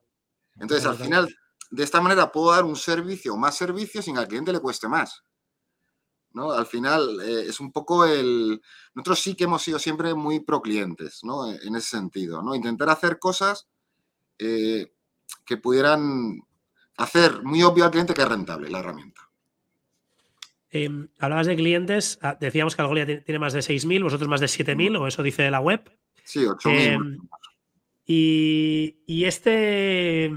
Entonces, al final, de esta manera puedo dar un servicio o más servicio sin que al cliente le cueste más. ¿no? Al final eh, es un poco el... Nosotros sí que hemos sido siempre muy pro clientes, ¿no? En ese sentido, ¿no? Intentar hacer cosas eh, que pudieran hacer muy obvio al cliente que es rentable la herramienta. Em, hablabas de clientes, ah, decíamos que Algolia tiene más de 6.000, vosotros más de 7.000, o eso dice la web. Sí, 8.000. Em, y, y, este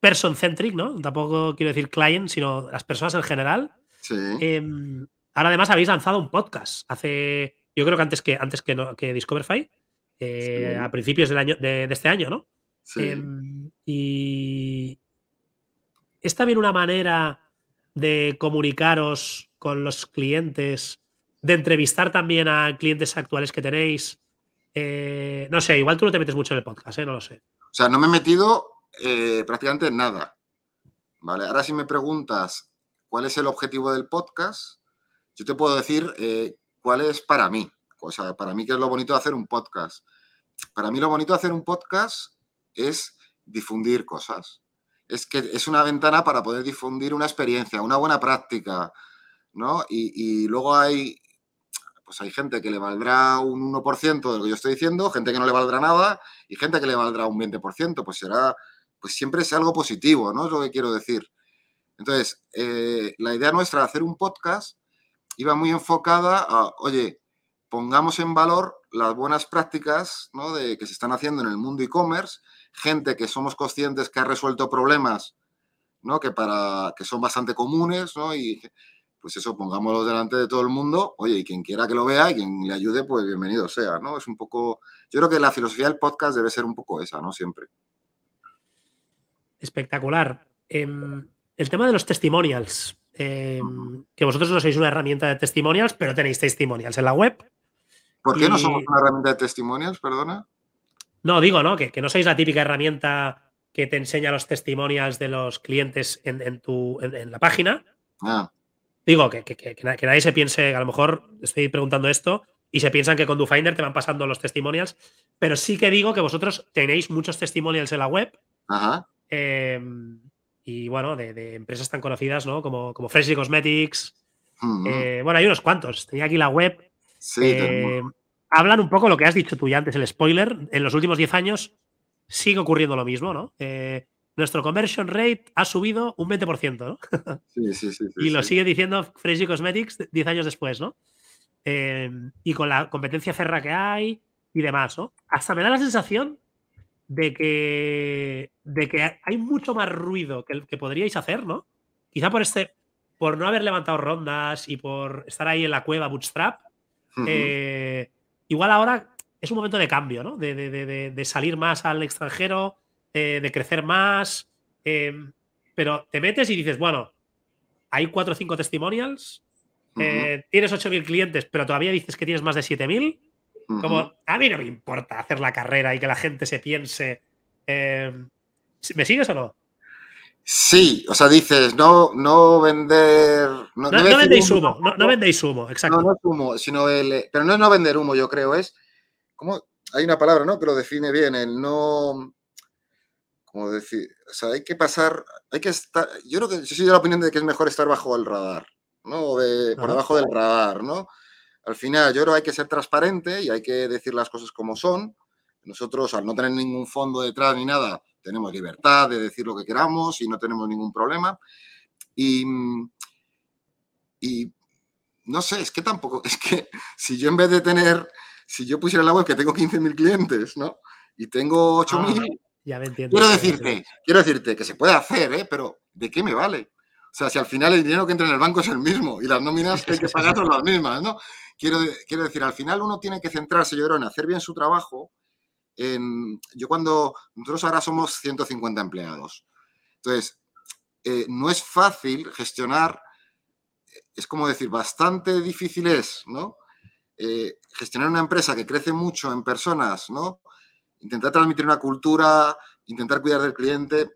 person-centric, ¿no? Tampoco quiero decir client, sino las personas en general. Sí. Em, ahora además habéis lanzado un podcast hace, yo creo que antes que, antes que, no, que Discoverify, eh, a principios del año, de, este año, ¿no? Sí. Em, y es también una manera de comunicaros con los clientes, de entrevistar también a clientes actuales que tenéis. Eh, no sé, igual tú no te metes mucho en el podcast, ¿eh? no lo sé. O sea, no me he metido eh, prácticamente nada. ¿Vale? Ahora si me preguntas cuál es el objetivo del podcast, yo te puedo decir cuál es para mí. O sea, para mí qué es lo bonito de hacer un podcast. Para mí lo bonito de hacer un podcast es difundir cosas. Es que es una ventana para poder difundir una experiencia, una buena práctica, ¿no? Y, luego hay pues hay gente que le valdrá un 1% de lo que yo estoy diciendo, gente que no le valdrá nada y gente que le valdrá un 20%, pues será pues siempre es algo positivo, ¿no? Es lo que quiero decir. Entonces, eh, la idea nuestra de hacer un podcast iba muy enfocada a, oye, pongamos en valor las buenas prácticas ¿no? de, que se están haciendo en el mundo e-commerce, gente que somos conscientes que ha resuelto problemas ¿no? que, para, que son bastante comunes, ¿no? y pues eso, pongámoslo delante de todo el mundo, oye, y quien quiera que lo vea y quien le ayude, pues bienvenido sea, ¿no? Es un poco, yo creo que la filosofía del podcast debe ser un poco esa, ¿no? Siempre. Espectacular. Em, el tema de los testimonials. Em, que vosotros no sois una herramienta de testimonials, pero tenéis testimonials en la web. ¿Por qué no somos una herramienta de testimonials, perdona? No, digo, ¿no? Que, no sois la típica herramienta que te enseña los testimonials de los clientes en, tu, en, la página. Ah. Digo, que, que, nadie se piense, a lo mejor estoy preguntando esto y se piensan que con DoFinder te van pasando los testimonials, pero sí que digo que vosotros tenéis muchos testimonials en la web Ajá. Em, y bueno, de, empresas tan conocidas, ¿no? Como, como Freshly Cosmetics. Eh, bueno, hay unos cuantos. Tenía aquí la web. Sí, hablan un poco lo que has dicho tú ya antes, el spoiler. En los últimos 10 años sigue ocurriendo lo mismo, ¿no? nuestro conversion rate ha subido un 20%, ¿no? Sí, sí, sí. y lo sigue diciendo Freshly Cosmetics 10 años después, ¿no? y con la competencia cerra que hay y demás, ¿no? Hasta me da la sensación de que, de que hay mucho más ruido que, que podríais hacer, ¿no? Quizá por este, por no haber levantado rondas y por estar ahí en la cueva bootstrap. Eh, igual ahora es un momento de cambio, ¿no? De, salir más al extranjero, eh, de crecer más. Em, pero te metes y dices, bueno, hay cuatro o cinco testimonials, eh, tienes 8.000 clientes, pero todavía dices que tienes más de 7.000 como, a mí no me importa hacer la carrera y que la gente se piense. Em, ¿Me sigues o no? Sí, o sea, dices, no, no vender. No, vendéis humo, no, vendéis humo, exacto. No, no es humo, sino el. Pero no es no vender humo, yo creo, es. como Hay una palabra, ¿no? Que lo define bien, el no. Como decir, o sea, hay que pasar, hay que estar. Yo creo que yo soy de la opinión de que es mejor estar bajo el radar, ¿no? De, por debajo del radar, ¿no? Al final, yo creo que hay que ser transparente y hay que decir las cosas como son. Nosotros, al no tener ningún fondo detrás ni nada, tenemos libertad de decir lo que queramos y no tenemos ningún problema. Y, y no sé, es que tampoco, es que si yo en vez de tener, si yo pusiera en la web que tengo 15.000 clientes, ¿no? Y tengo 8.000, ah, ya me entiendo. Quiero decirte, quiero decirte que se puede hacer, ¿eh? Pero ¿de qué me vale? O sea, si al final el dinero que entra en el banco es el mismo y las nóminas que hay que pagar son las mismas, ¿no? Quiero, decir, al final uno tiene que centrarse, yo creo, en hacer bien su trabajo. En, yo cuando, nosotros ahora somos 150 empleados. Entonces, eh, no es fácil gestionar, es como decir, bastante difícil es, ¿no? Eh, gestionar una empresa que crece mucho en personas, ¿no? Intentar transmitir una cultura, intentar cuidar del cliente,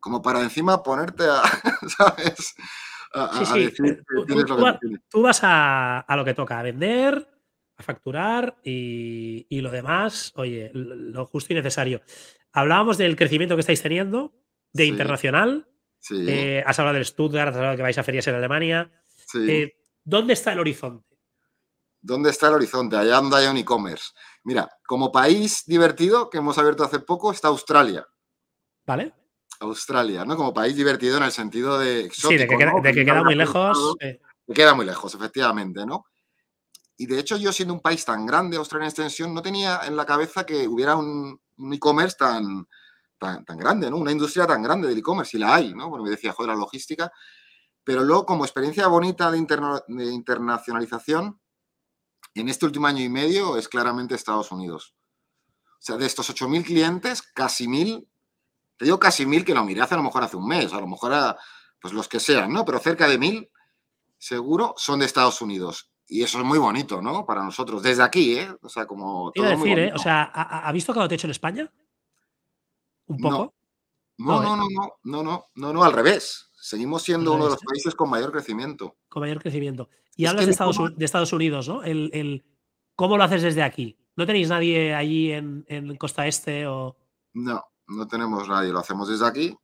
como para encima ponerte a, ¿sabes? sí, sí. tú, vas a, lo que toca, a vender, a facturar y, lo demás, oye, lo justo y necesario. Hablábamos del crecimiento que estáis teniendo, de internacional. Eh, has hablado del Stuttgart, has hablado de que vais a ferias en Alemania. Eh, ¿Dónde está el horizonte? ¿Dónde está el horizonte? Allá donde hay un e-commerce. Mira, como país divertido que hemos abierto hace poco está Australia. ¿Vale? Australia, ¿no? Como país divertido en el sentido de exótico, Sí, de que, queda, muy lejos. queda muy lejos, efectivamente, ¿no? Y de hecho, yo siendo un país tan grande, Australia en extensión, no tenía en la cabeza que hubiera un, e-commerce tan, tan, grande, ¿no? Una industria tan grande del e-commerce, y la hay, ¿no? Bueno, me decía, joder, la logística. Pero luego, como experiencia bonita de, de internacionalización, en este último año y medio es claramente Estados Unidos. O sea, de estos 8.000 clientes, casi 1.000 te digo casi mil que lo miré hace a lo mejor hace un mes, a lo mejor a, pues los que sean, ¿no? Pero cerca de mil, seguro, son de Estados Unidos. Y eso es muy bonito, ¿no? Para nosotros, desde aquí, ¿eh? O sea, como... Todo decir, ¿eh? O sea, ¿ha, visto que te hecho en España? ¿Un poco? No, no, no, no, no, no, no, no, al revés. Seguimos siendo uno de los ¿eh? países con mayor crecimiento. Con mayor crecimiento. Y hablas de Estados, de Estados, Unidos, ¿no? El, ¿Cómo lo haces desde aquí? ¿No tenéis nadie allí en, en Costa Este o...? No, no tenemos nadie, lo hacemos desde aquí.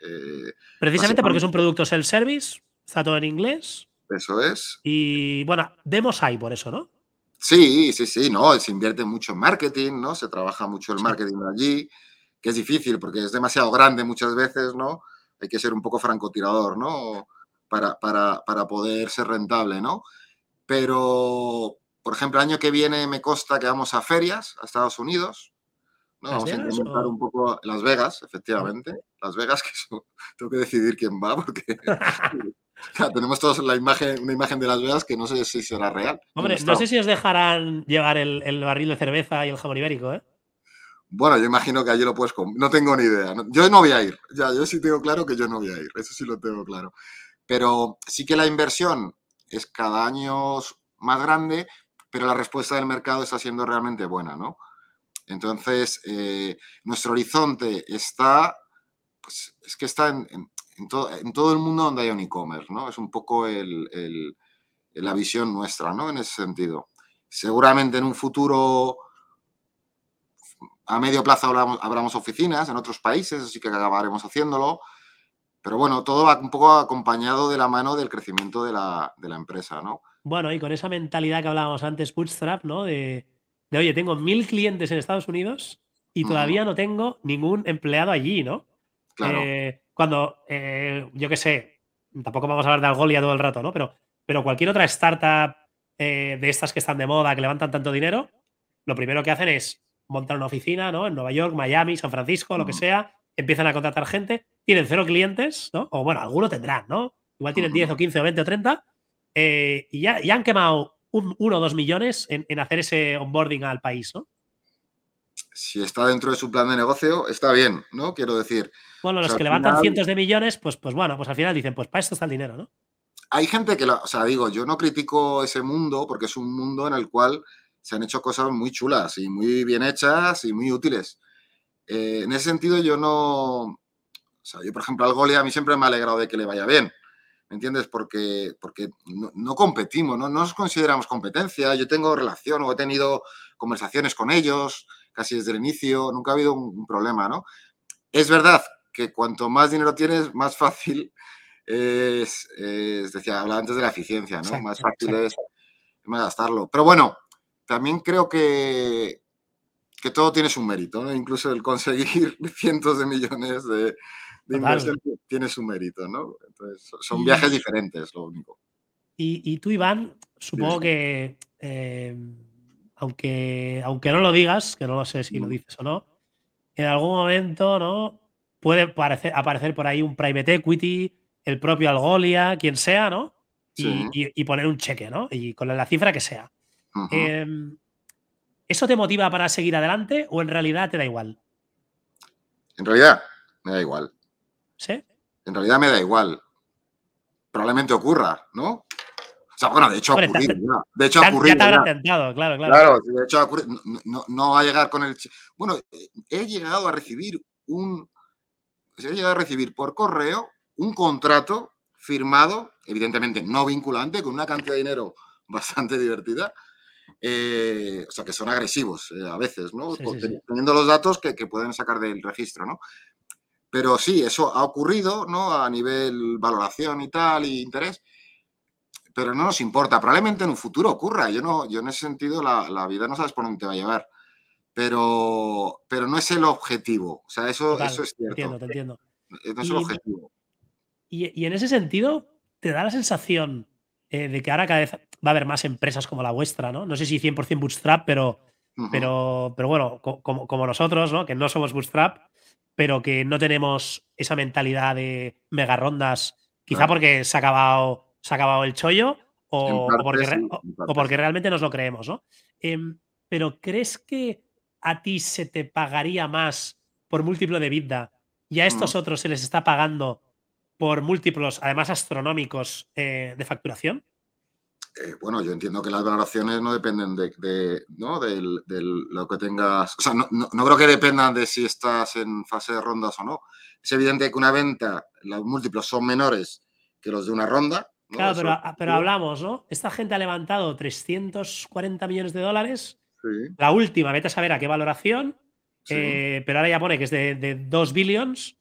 Eh, Precisamente porque es un producto self-service, está todo en inglés. Eso es. Y bueno, demos hay por eso, ¿no? Sí, sí, sí, no, se invierte mucho en marketing, ¿no? Se trabaja mucho el marketing allí, que es difícil porque es demasiado grande muchas veces, ¿no? Hay que ser un poco francotirador, ¿no? Para, para, para poder ser rentable, ¿no? Pero, por ejemplo, el año que viene me consta que vamos a ferias a Estados Unidos, no, vamos a implementar un poco Las Vegas, efectivamente. Las Vegas, que tengo que decidir quién va, porque tenemos todos la imagen, una imagen de Las Vegas que no sé si será real. Hombre, no, sé si os dejarán llevar el, barril de cerveza y el jamón ibérico, ¿eh? Bueno, yo imagino que allí lo puedes comer. No tengo ni idea. Yo no voy a ir. Ya, yo sí tengo claro que yo no voy a ir. Eso sí lo tengo claro. Pero sí que la inversión es cada año más grande, pero la respuesta del mercado está siendo realmente buena, ¿no? Entonces, eh, nuestro horizonte está, pues es que está en, todo, el mundo donde hay un e-commerce, ¿no? Es un poco la visión nuestra, ¿no? En ese sentido. Seguramente en un futuro a medio plazo abramos, oficinas en otros países, así que acabaremos haciéndolo, pero bueno, todo va un poco acompañado de la mano del crecimiento de la, de la empresa, ¿no? Bueno, y con esa mentalidad que hablábamos antes, bootstrap, ¿no? De, de oye, tengo mil clientes en Estados Unidos y todavía no tengo ningún empleado allí, ¿no? Claro. Eh, cuando, eh, yo qué sé, tampoco vamos a hablar de Algolia todo el rato, ¿no? Pero, pero cualquier otra startup eh, de estas que están de moda, que levantan tanto dinero, lo primero que hacen es montar una oficina, ¿no? En Nueva York, Miami, San Francisco, lo que sea, empiezan a contratar gente, tienen cero clientes, ¿no? O bueno, alguno tendrán, ¿no? Igual tienen 10 o 15 o 20 o 30 y ya, ya, han quemado un, uno o dos millones en, en hacer ese onboarding al país, ¿no? Si está dentro de su plan de negocio, está bien, ¿no? Quiero decir. Bueno, los que levantan cientos de millones, pues, pues bueno, pues al final dicen, pues para esto está el dinero, ¿no? Hay gente que, o sea, digo, yo no critico ese mundo porque es un mundo en el cual se han hecho cosas muy chulas y muy bien hechas y muy útiles. Eh, en ese sentido, yo no. O sea, yo, por ejemplo, al Goli a mí siempre me ha alegrado de que le vaya bien. ¿Me entiendes? Porque, porque no, competimos, ¿no? no nos consideramos competencia. Yo tengo relación o he tenido conversaciones con ellos casi desde el inicio, nunca ha habido un, problema, ¿no? Es verdad que cuanto más dinero tienes, más fácil es, decía, hablaba antes de la eficiencia, ¿no? más fácil es gastarlo. Pero bueno, también creo que, que todo tiene su mérito, ¿no? Incluso el conseguir cientos de millones de, inversión tiene su mérito, ¿no? Entonces, son viajes diferentes, lo único. Y, tú, Iván, supongo que eh, aunque, aunque no lo digas, que no lo sé si lo dices o no, en algún momento ¿no? puede aparecer, aparecer por ahí un private equity, el propio Algolia, quien sea, ¿no? Y, poner un cheque, ¿no? Y con la cifra que sea. Em, ¿Eso te motiva para seguir adelante o en realidad te da igual? En realidad, me da igual. ¿Sí? En realidad me da igual. Probablemente ocurra, ¿no? O sea, bueno, de hecho ha ocurrido. Ya. De hecho ha ocurrido. Ya te claro, claro, claro. Claro, de hecho ha ocurrido. No, va a llegar con el. Bueno, he llegado a recibir un. He llegado a recibir por correo un contrato firmado, evidentemente no vinculante, con una cantidad de dinero bastante divertida. Eh, o sea, que son agresivos eh, a veces, ¿no? Teniendo los datos que, que, pueden sacar del registro, ¿no? Pero sí, eso ha ocurrido, ¿no? A nivel valoración y tal, y interés pero no nos importa. Probablemente en un futuro ocurra. Yo, no, yo en ese sentido la, vida no sabes por dónde te va a llevar. Pero, pero no es el objetivo. O sea, eso, eso es cierto. Entiendo, te entiendo. Eh, no es el objetivo. Y, en ese sentido, ¿te da la sensación eh, de que ahora cada vez va a haber más empresas como la vuestra, ¿no? No sé si 100% bootstrap, pero, pero, pero bueno, como, como, nosotros, ¿no? Que no somos bootstrap, pero que no tenemos esa mentalidad de mega rondas, quizá porque se ha acabado se ha acabado el chollo o, porque, realmente nos lo creemos, ¿no? Em, pero ¿crees que a ti se te pagaría más por múltiplo de vida y a estos mm. otros se les está pagando por múltiplos, además astronómicos, eh, de facturación? Eh, bueno, yo entiendo que las valoraciones no dependen de, ¿no? lo que tengas. O sea, no, no, creo que dependan de si estás en fase de rondas o no. Es evidente que una venta, los múltiplos son menores que los de una ronda, Claro, pero, hablamos, ¿no? Esta gente ha levantado 340 millones de dólares. La última, vete a saber a qué valoración, eh, pero ahora ya pone que es de, 2 billions.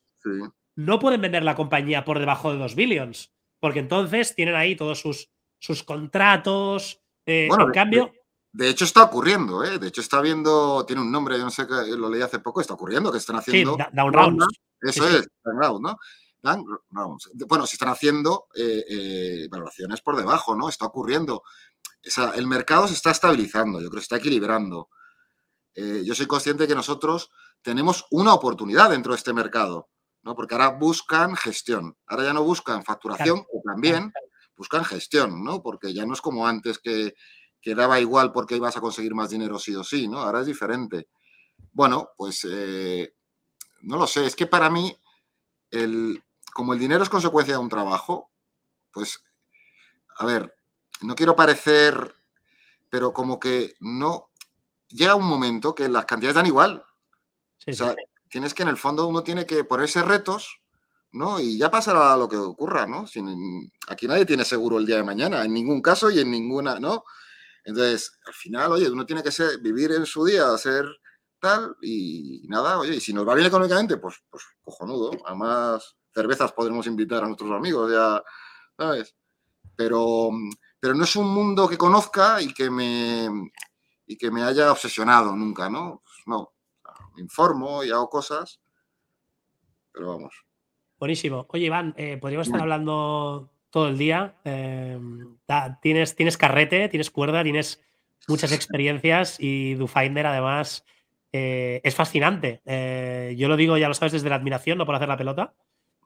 No pueden vender la compañía por debajo de 2 billions, porque entonces tienen ahí todos sus, sus contratos. Eh, en cambio. De, hecho, está ocurriendo, ¿eh? De hecho, está viendo, tiene un nombre, yo no sé, lo leí hace poco, está ocurriendo, que están haciendo. Sí, down rounds. Eso es, down round, ¿no? Bueno, se están haciendo eh, eh, valoraciones por debajo, ¿no? Está ocurriendo. el mercado se está estabilizando, yo creo que se está equilibrando. Eh, yo soy consciente de que nosotros tenemos una oportunidad dentro de este mercado, ¿no? Porque ahora buscan gestión. Ahora ya no buscan facturación, o también buscan gestión, ¿no? Porque ya no es como antes que, que daba igual porque ibas a conseguir más dinero sí o sí, ¿no? Ahora es diferente. Bueno, pues no lo sé, es que para mí el, como el dinero es consecuencia de un trabajo, pues, a ver, no quiero parecer, pero como que no, llega un momento que las cantidades dan igual. o sea, tienes que en el fondo uno tiene que ponerse retos, ¿no? Y ya pasará lo que ocurra, ¿no? Sin, aquí nadie tiene seguro el día de mañana, en ningún caso y en ninguna, ¿no? Entonces, al final, oye, uno tiene que ser, vivir en su día, hacer tal y nada, oye, y si nos va bien económicamente, pues, pues cojonudo. Además, cervezas podremos invitar a nuestros amigos, ya, ¿sabes? Pero, pero no es un mundo que conozca y que me, y que me haya obsesionado nunca, ¿no? Pues no, me informo y hago cosas, pero vamos. Buenísimo. Oye, Iván, eh, podríamos estar hablando todo el día. Eh, tienes, tienes carrete, tienes cuerda, tienes muchas experiencias y DoFinder además eh, es fascinante. yo lo digo, ya lo sabes, desde la admiración, no por hacer la pelota,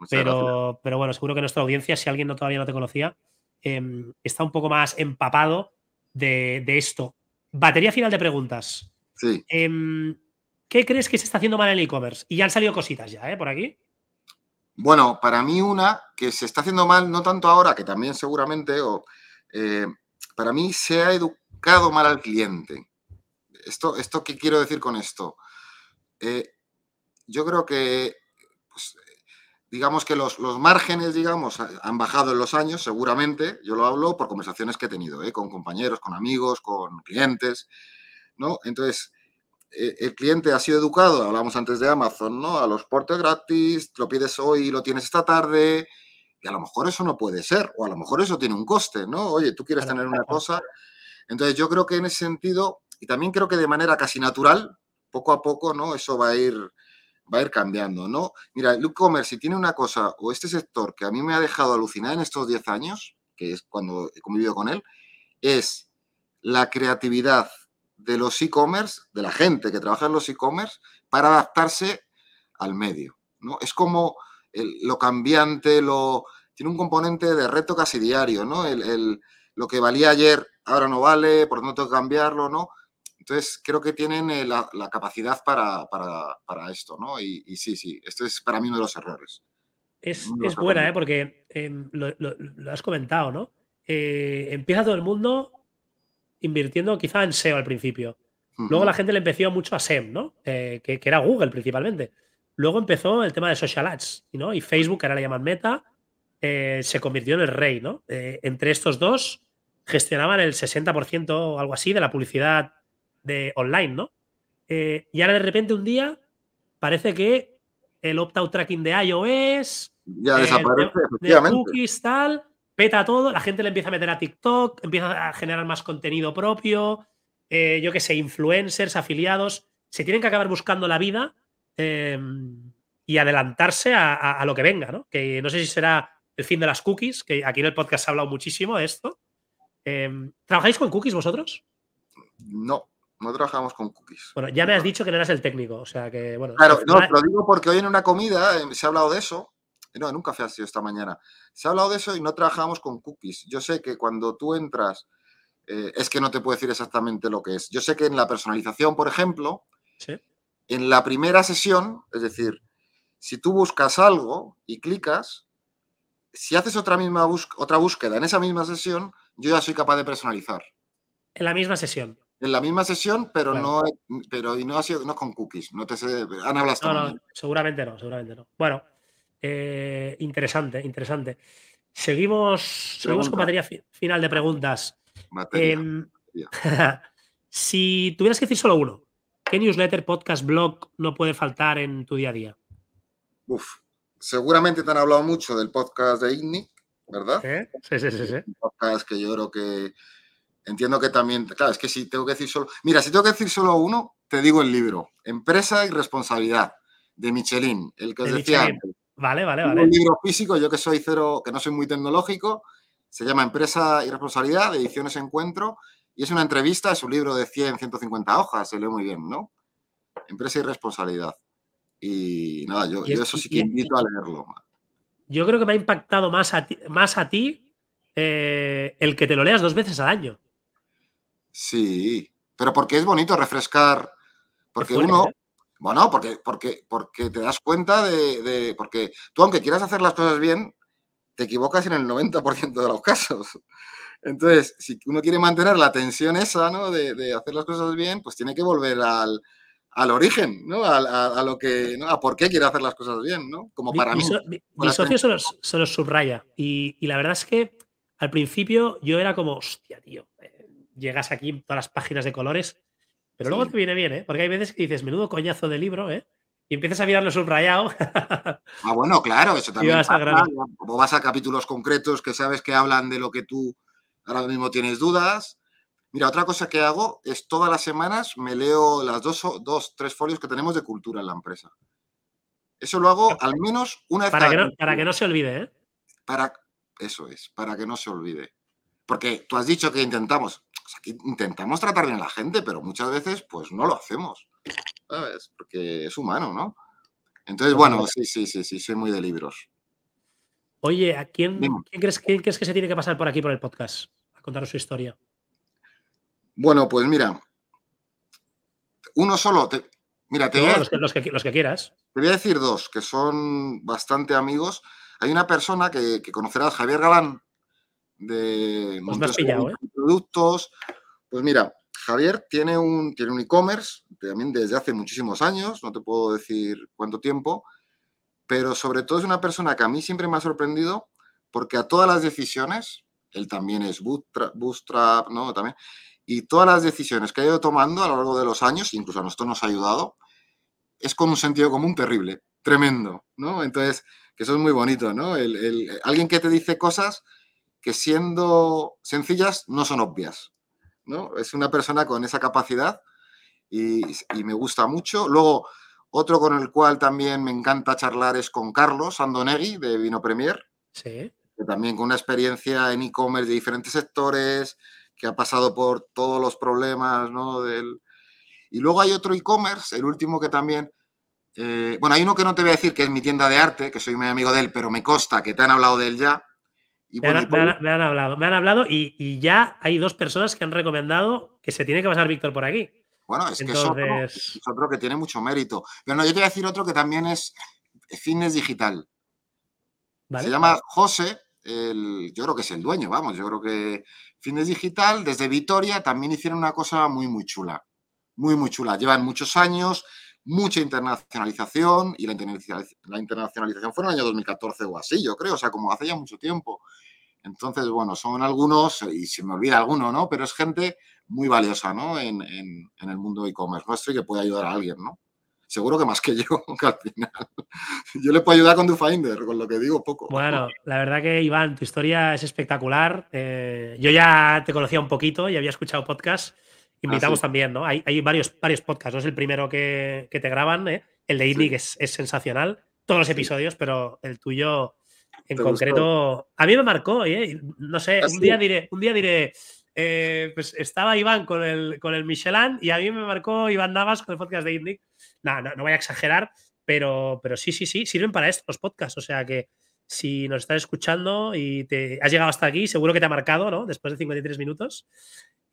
pero, pero bueno, seguro que nuestra audiencia, si alguien no, todavía no te conocía, em, está un poco más empapado de, esto. Batería final de preguntas. Sí. Em, ¿Qué crees que se está haciendo mal en el e-commerce? Y ya han salido cositas ya, ¿eh? Por aquí. Bueno, para mí una que se está haciendo mal, no tanto ahora, que también seguramente, o, eh, para mí se ha educado mal al cliente. Esto, esto ¿Qué quiero decir con esto? Eh, yo creo que, pues, digamos que los, márgenes, digamos, han bajado en los años, seguramente. Yo lo hablo por conversaciones que he tenido, ¿eh? con compañeros, con amigos, con clientes, ¿no? Entonces, eh, el cliente ha sido educado, hablamos antes de Amazon, ¿no? A los portes gratis, lo pides hoy y lo tienes esta tarde, y a lo mejor eso no puede ser, o a lo mejor eso tiene un coste, ¿no? Oye, tú quieres tener una cosa. Entonces yo creo que en ese sentido, y también creo que de manera casi natural, poco a poco, ¿no? Eso va a ir, va a ir cambiando, ¿no? Mira, el e-commerce, si tiene una cosa, o este sector que a mí me ha dejado alucinar en estos 10 años, que es cuando he convivido con él, es la creatividad de los e-commerce, de la gente que trabaja en los e-commerce, para adaptarse al medio. ¿no? Es como lo cambiante, lo, tiene un componente de reto casi diario, ¿no? El, lo que valía ayer ahora no vale, por no tengo que cambiarlo, ¿no? Entonces, creo que tienen eh, la, capacidad para, esto, ¿no? Y, sí, sí, esto es para mí uno de los errores. Es, buena, ¿eh? Porque em, lo, has comentado, ¿no? Eh, empieza todo el mundo invirtiendo quizá en SEO al principio. Luego la gente le empezó mucho a SEM, ¿no? Eh, que, era Google principalmente. Luego empezó el tema de social ads, ¿no? Y Facebook, que ahora le llaman Meta, se convirtió en el rey, ¿no? Entre estos dos gestionaban el 60% o algo así de la publicidad de online, ¿no? y ahora de repente un día parece que el opt-out tracking de iOS, ya desaparece, de, cookies, tal, peta todo, la gente le empieza a meter a TikTok, empieza a generar más contenido propio, eh, yo qué sé, influencers, afiliados, se tienen que acabar buscando la vida em, y adelantarse a, lo que venga, ¿no? Que no sé si será el fin de las cookies, que aquí en el podcast se ha hablado muchísimo de esto. Em, ¿Trabajáis con cookies vosotros? No, no trabajamos con cookies. Bueno, ya me has dicho que no eras el técnico, o sea que, bueno. Claro, no, lo digo porque hoy en una comida eh, se ha hablado de eso no, en un café ha sido esta mañana. Se ha hablado de eso y no trabajamos con cookies. Yo sé que cuando tú entras, eh, es que no te puedo decir exactamente lo que es. Yo sé que en la personalización, por ejemplo, en la primera sesión, es decir, si tú buscas algo y clicas, si haces otra, misma otra búsqueda en esa misma sesión, yo ya soy capaz de personalizar. En la misma sesión. En la misma sesión, pero no, pero y no ha sido no con cookies. No te sé, han hablado no, seguramente no, seguramente no. Bueno, eh, interesante, interesante. Seguimos, seguimos con materia final de preguntas. Em, si tuvieras que decir solo uno, ¿qué newsletter, podcast, blog no puede faltar en tu día a día? Uf, seguramente te han hablado mucho del podcast de IGNI, ¿verdad? Sí, sí, sí, sí. Un podcast que yo creo que entiendo que también, claro, es que si tengo que decir solo, mira, si tengo que decir solo uno, te digo el libro, Empresa y Responsabilidad, de Michelin, el que os decía antes. Vale, vale, vale. Un libro físico, yo que soy cero, que no soy muy tecnológico, se llama Empresa y Responsabilidad, de Ediciones Encuentro, y es una entrevista, es un libro de 100, 150 hojas, se lee muy bien, ¿no? Empresa y Responsabilidad. Y nada, yo, eso sí que invito a leerlo. Yo creo que me ha impactado más a ti, más a ti eh, el que te lo leas dos veces al año. Sí, pero porque es bonito refrescar, porque uno, ¿eh? Bueno, porque, porque, porque te das cuenta de, Porque tú, aunque quieras hacer las cosas bien, te equivocas en el 90% de los casos. Entonces, si uno quiere mantener la tensión esa, ¿no? De, hacer las cosas bien, pues tiene que volver al, origen, ¿no? A, lo que, ¿no? A por qué quiere hacer las cosas bien, ¿no? Como para mí. Mi, socio se los, subraya. Y, y, la verdad es que al principio yo era como, hostia, tío, llegas aquí todas las páginas de colores pero luego te viene bien, ¿eh? Porque hay veces que dices, menudo coñazo de libro, ¿eh? y empiezas a mirarlo subrayado. ah, bueno, claro, eso también. Vas a como vas a capítulos concretos que sabes que hablan de lo que tú ahora mismo tienes dudas. Mira, otra cosa que hago es todas las semanas me leo las dos, dos tres folios que tenemos de cultura en la empresa. Eso lo hago al menos una vez para que no, Para que no se olvide, ¿eh? Para, eso es, para que no se olvide. Porque tú has dicho que intentamos, intentamos tratar bien a la gente, pero muchas veces pues no lo hacemos, ¿sabes? Porque es humano, ¿no? Entonces, bueno, sí, sí, sí, sí, soy muy de libros. Oye, ¿a quién, crees, que se tiene que pasar por aquí por el podcast a contar su historia? Bueno, pues mira, uno solo, te, mira, te los, que, los, que, quieras. Te voy a decir dos, que son bastante amigos. Hay una persona que, que conocerás, Javier Galán, de pues ¿eh? Productos. Pues mira, Javier tiene un tiene un e-commerce también desde hace muchísimos años, no te puedo decir cuánto tiempo, pero sobre todo es una persona que a mí siempre me ha sorprendido porque a todas las decisiones, él también es bootstrap, ¿no? También, y todas las decisiones que ha ido tomando a lo largo de los años, incluso a nosotros nos ha ayudado, es con un sentido común terrible, tremendo, ¿no? Entonces, que eso es muy bonito, ¿no? alguien que te dice cosas que siendo sencillas no son obvias. ¿no? Es una persona con esa capacidad y, me gusta mucho. Luego, otro con el cual también me encanta charlar es con Carlos Andonegui de Vino Premier. Sí. Que también con una experiencia en e-commerce de diferentes sectores, que ha pasado por todos los problemas ¿no? del... Y luego hay otro e-commerce, el último que también... Eh, bueno, hay uno que no te voy a decir que es mi tienda de arte, que soy muy amigo de él, pero me consta que te han hablado de él ya, me, han, hablado, me han hablado y, ya hay dos personas que han recomendado que se tiene que pasar Víctor por aquí. Bueno, es que es otro, que tiene mucho mérito. Pero no, yo te voy a decir otro que también es fitness digital. Se llama José, yo creo que es el dueño, vamos, yo creo que fitness digital, desde Vitoria también hicieron una cosa muy, muy chula. Muy, muy chula. Llevan muchos años, mucha internacionalización y la, internacionalización fue en el año 2014 o así, yo creo, o sea, como hace ya mucho tiempo. Entonces, bueno, son algunos, y se me olvida alguno, ¿no? Pero es gente muy valiosa, ¿no? En, el mundo e-commerce nuestro y que puede ayudar a alguien, ¿no? Seguro que más que yo, que al final. Yo le puedo ayudar con DoFinder, con lo que digo poco. Bueno, la verdad que, Iván, tu historia es espectacular. Eh, yo ya te conocía un poquito y había escuchado podcast Invitamos ah, también, ¿no? Hay, hay, varios, varios podcasts, no es el primero que, te graban, ¿eh? El de INIC es, sensacional, todos los episodios, pero el tuyo en concreto, a mí me marcó, ¿eh? No sé, ah, un día diré, un día diré, eh, pues estaba Iván con el, con el Michelin y a mí me marcó Iván Navas con el podcast de INIC. No, no, voy a exagerar, pero, pero sí, sí, sí, sirven para esto los podcasts, o sea que si nos estás escuchando y te has llegado hasta aquí, seguro que te ha marcado, ¿no? Después de 53 minutos.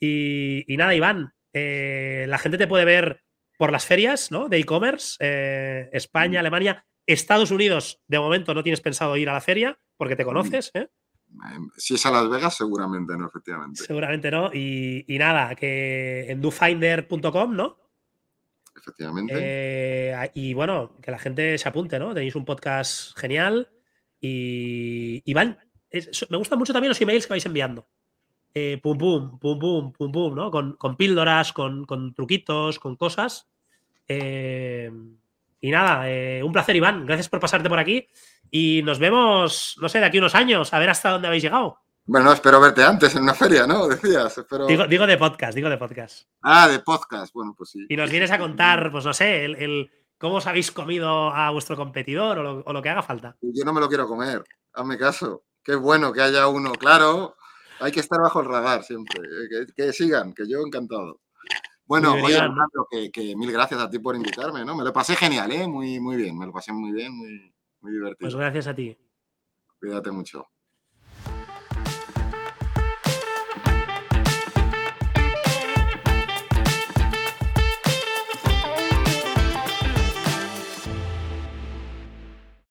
Y, nada, Iván, eh, la gente te puede ver por las ferias ¿no? de e-commerce, eh, España, Alemania, Estados Unidos, de momento no tienes pensado ir a la feria porque te conoces. ¿eh? Em, si es a Las Vegas, seguramente no, efectivamente. Seguramente no. Y, nada, que en dofinder.com, ¿no? Efectivamente. y bueno, que la gente se apunte, ¿no? Tenéis un podcast genial. Y Iván, me gustan mucho también los emails que vais enviando. Eh, pum, pum, pum, pum, pum, pum, ¿no? Con, píldoras, con, truquitos, con cosas. Eh, y nada, eh, un placer, Iván. Gracias por pasarte por aquí. Y nos vemos, no sé, de aquí unos años, a ver hasta dónde habéis llegado. Bueno, espero verte antes en una feria, ¿no? Decías. Digo, de podcast, digo de podcast. Ah, de podcast, bueno, pues sí. Y nos vienes a contar, pues no sé, el, cómo os habéis comido a vuestro competidor o lo, o lo, que haga falta. Yo no me lo quiero comer, hazme caso. Qué bueno que haya uno, claro, hay que estar bajo el radar siempre. Eh, que, sigan, que yo encantado. Bueno, oye, que, que, mil gracias a ti por invitarme, ¿no? Me lo pasé genial, ¿eh? Muy, muy bien, me lo pasé muy bien, muy, muy divertido. Pues gracias a ti. Cuídate mucho.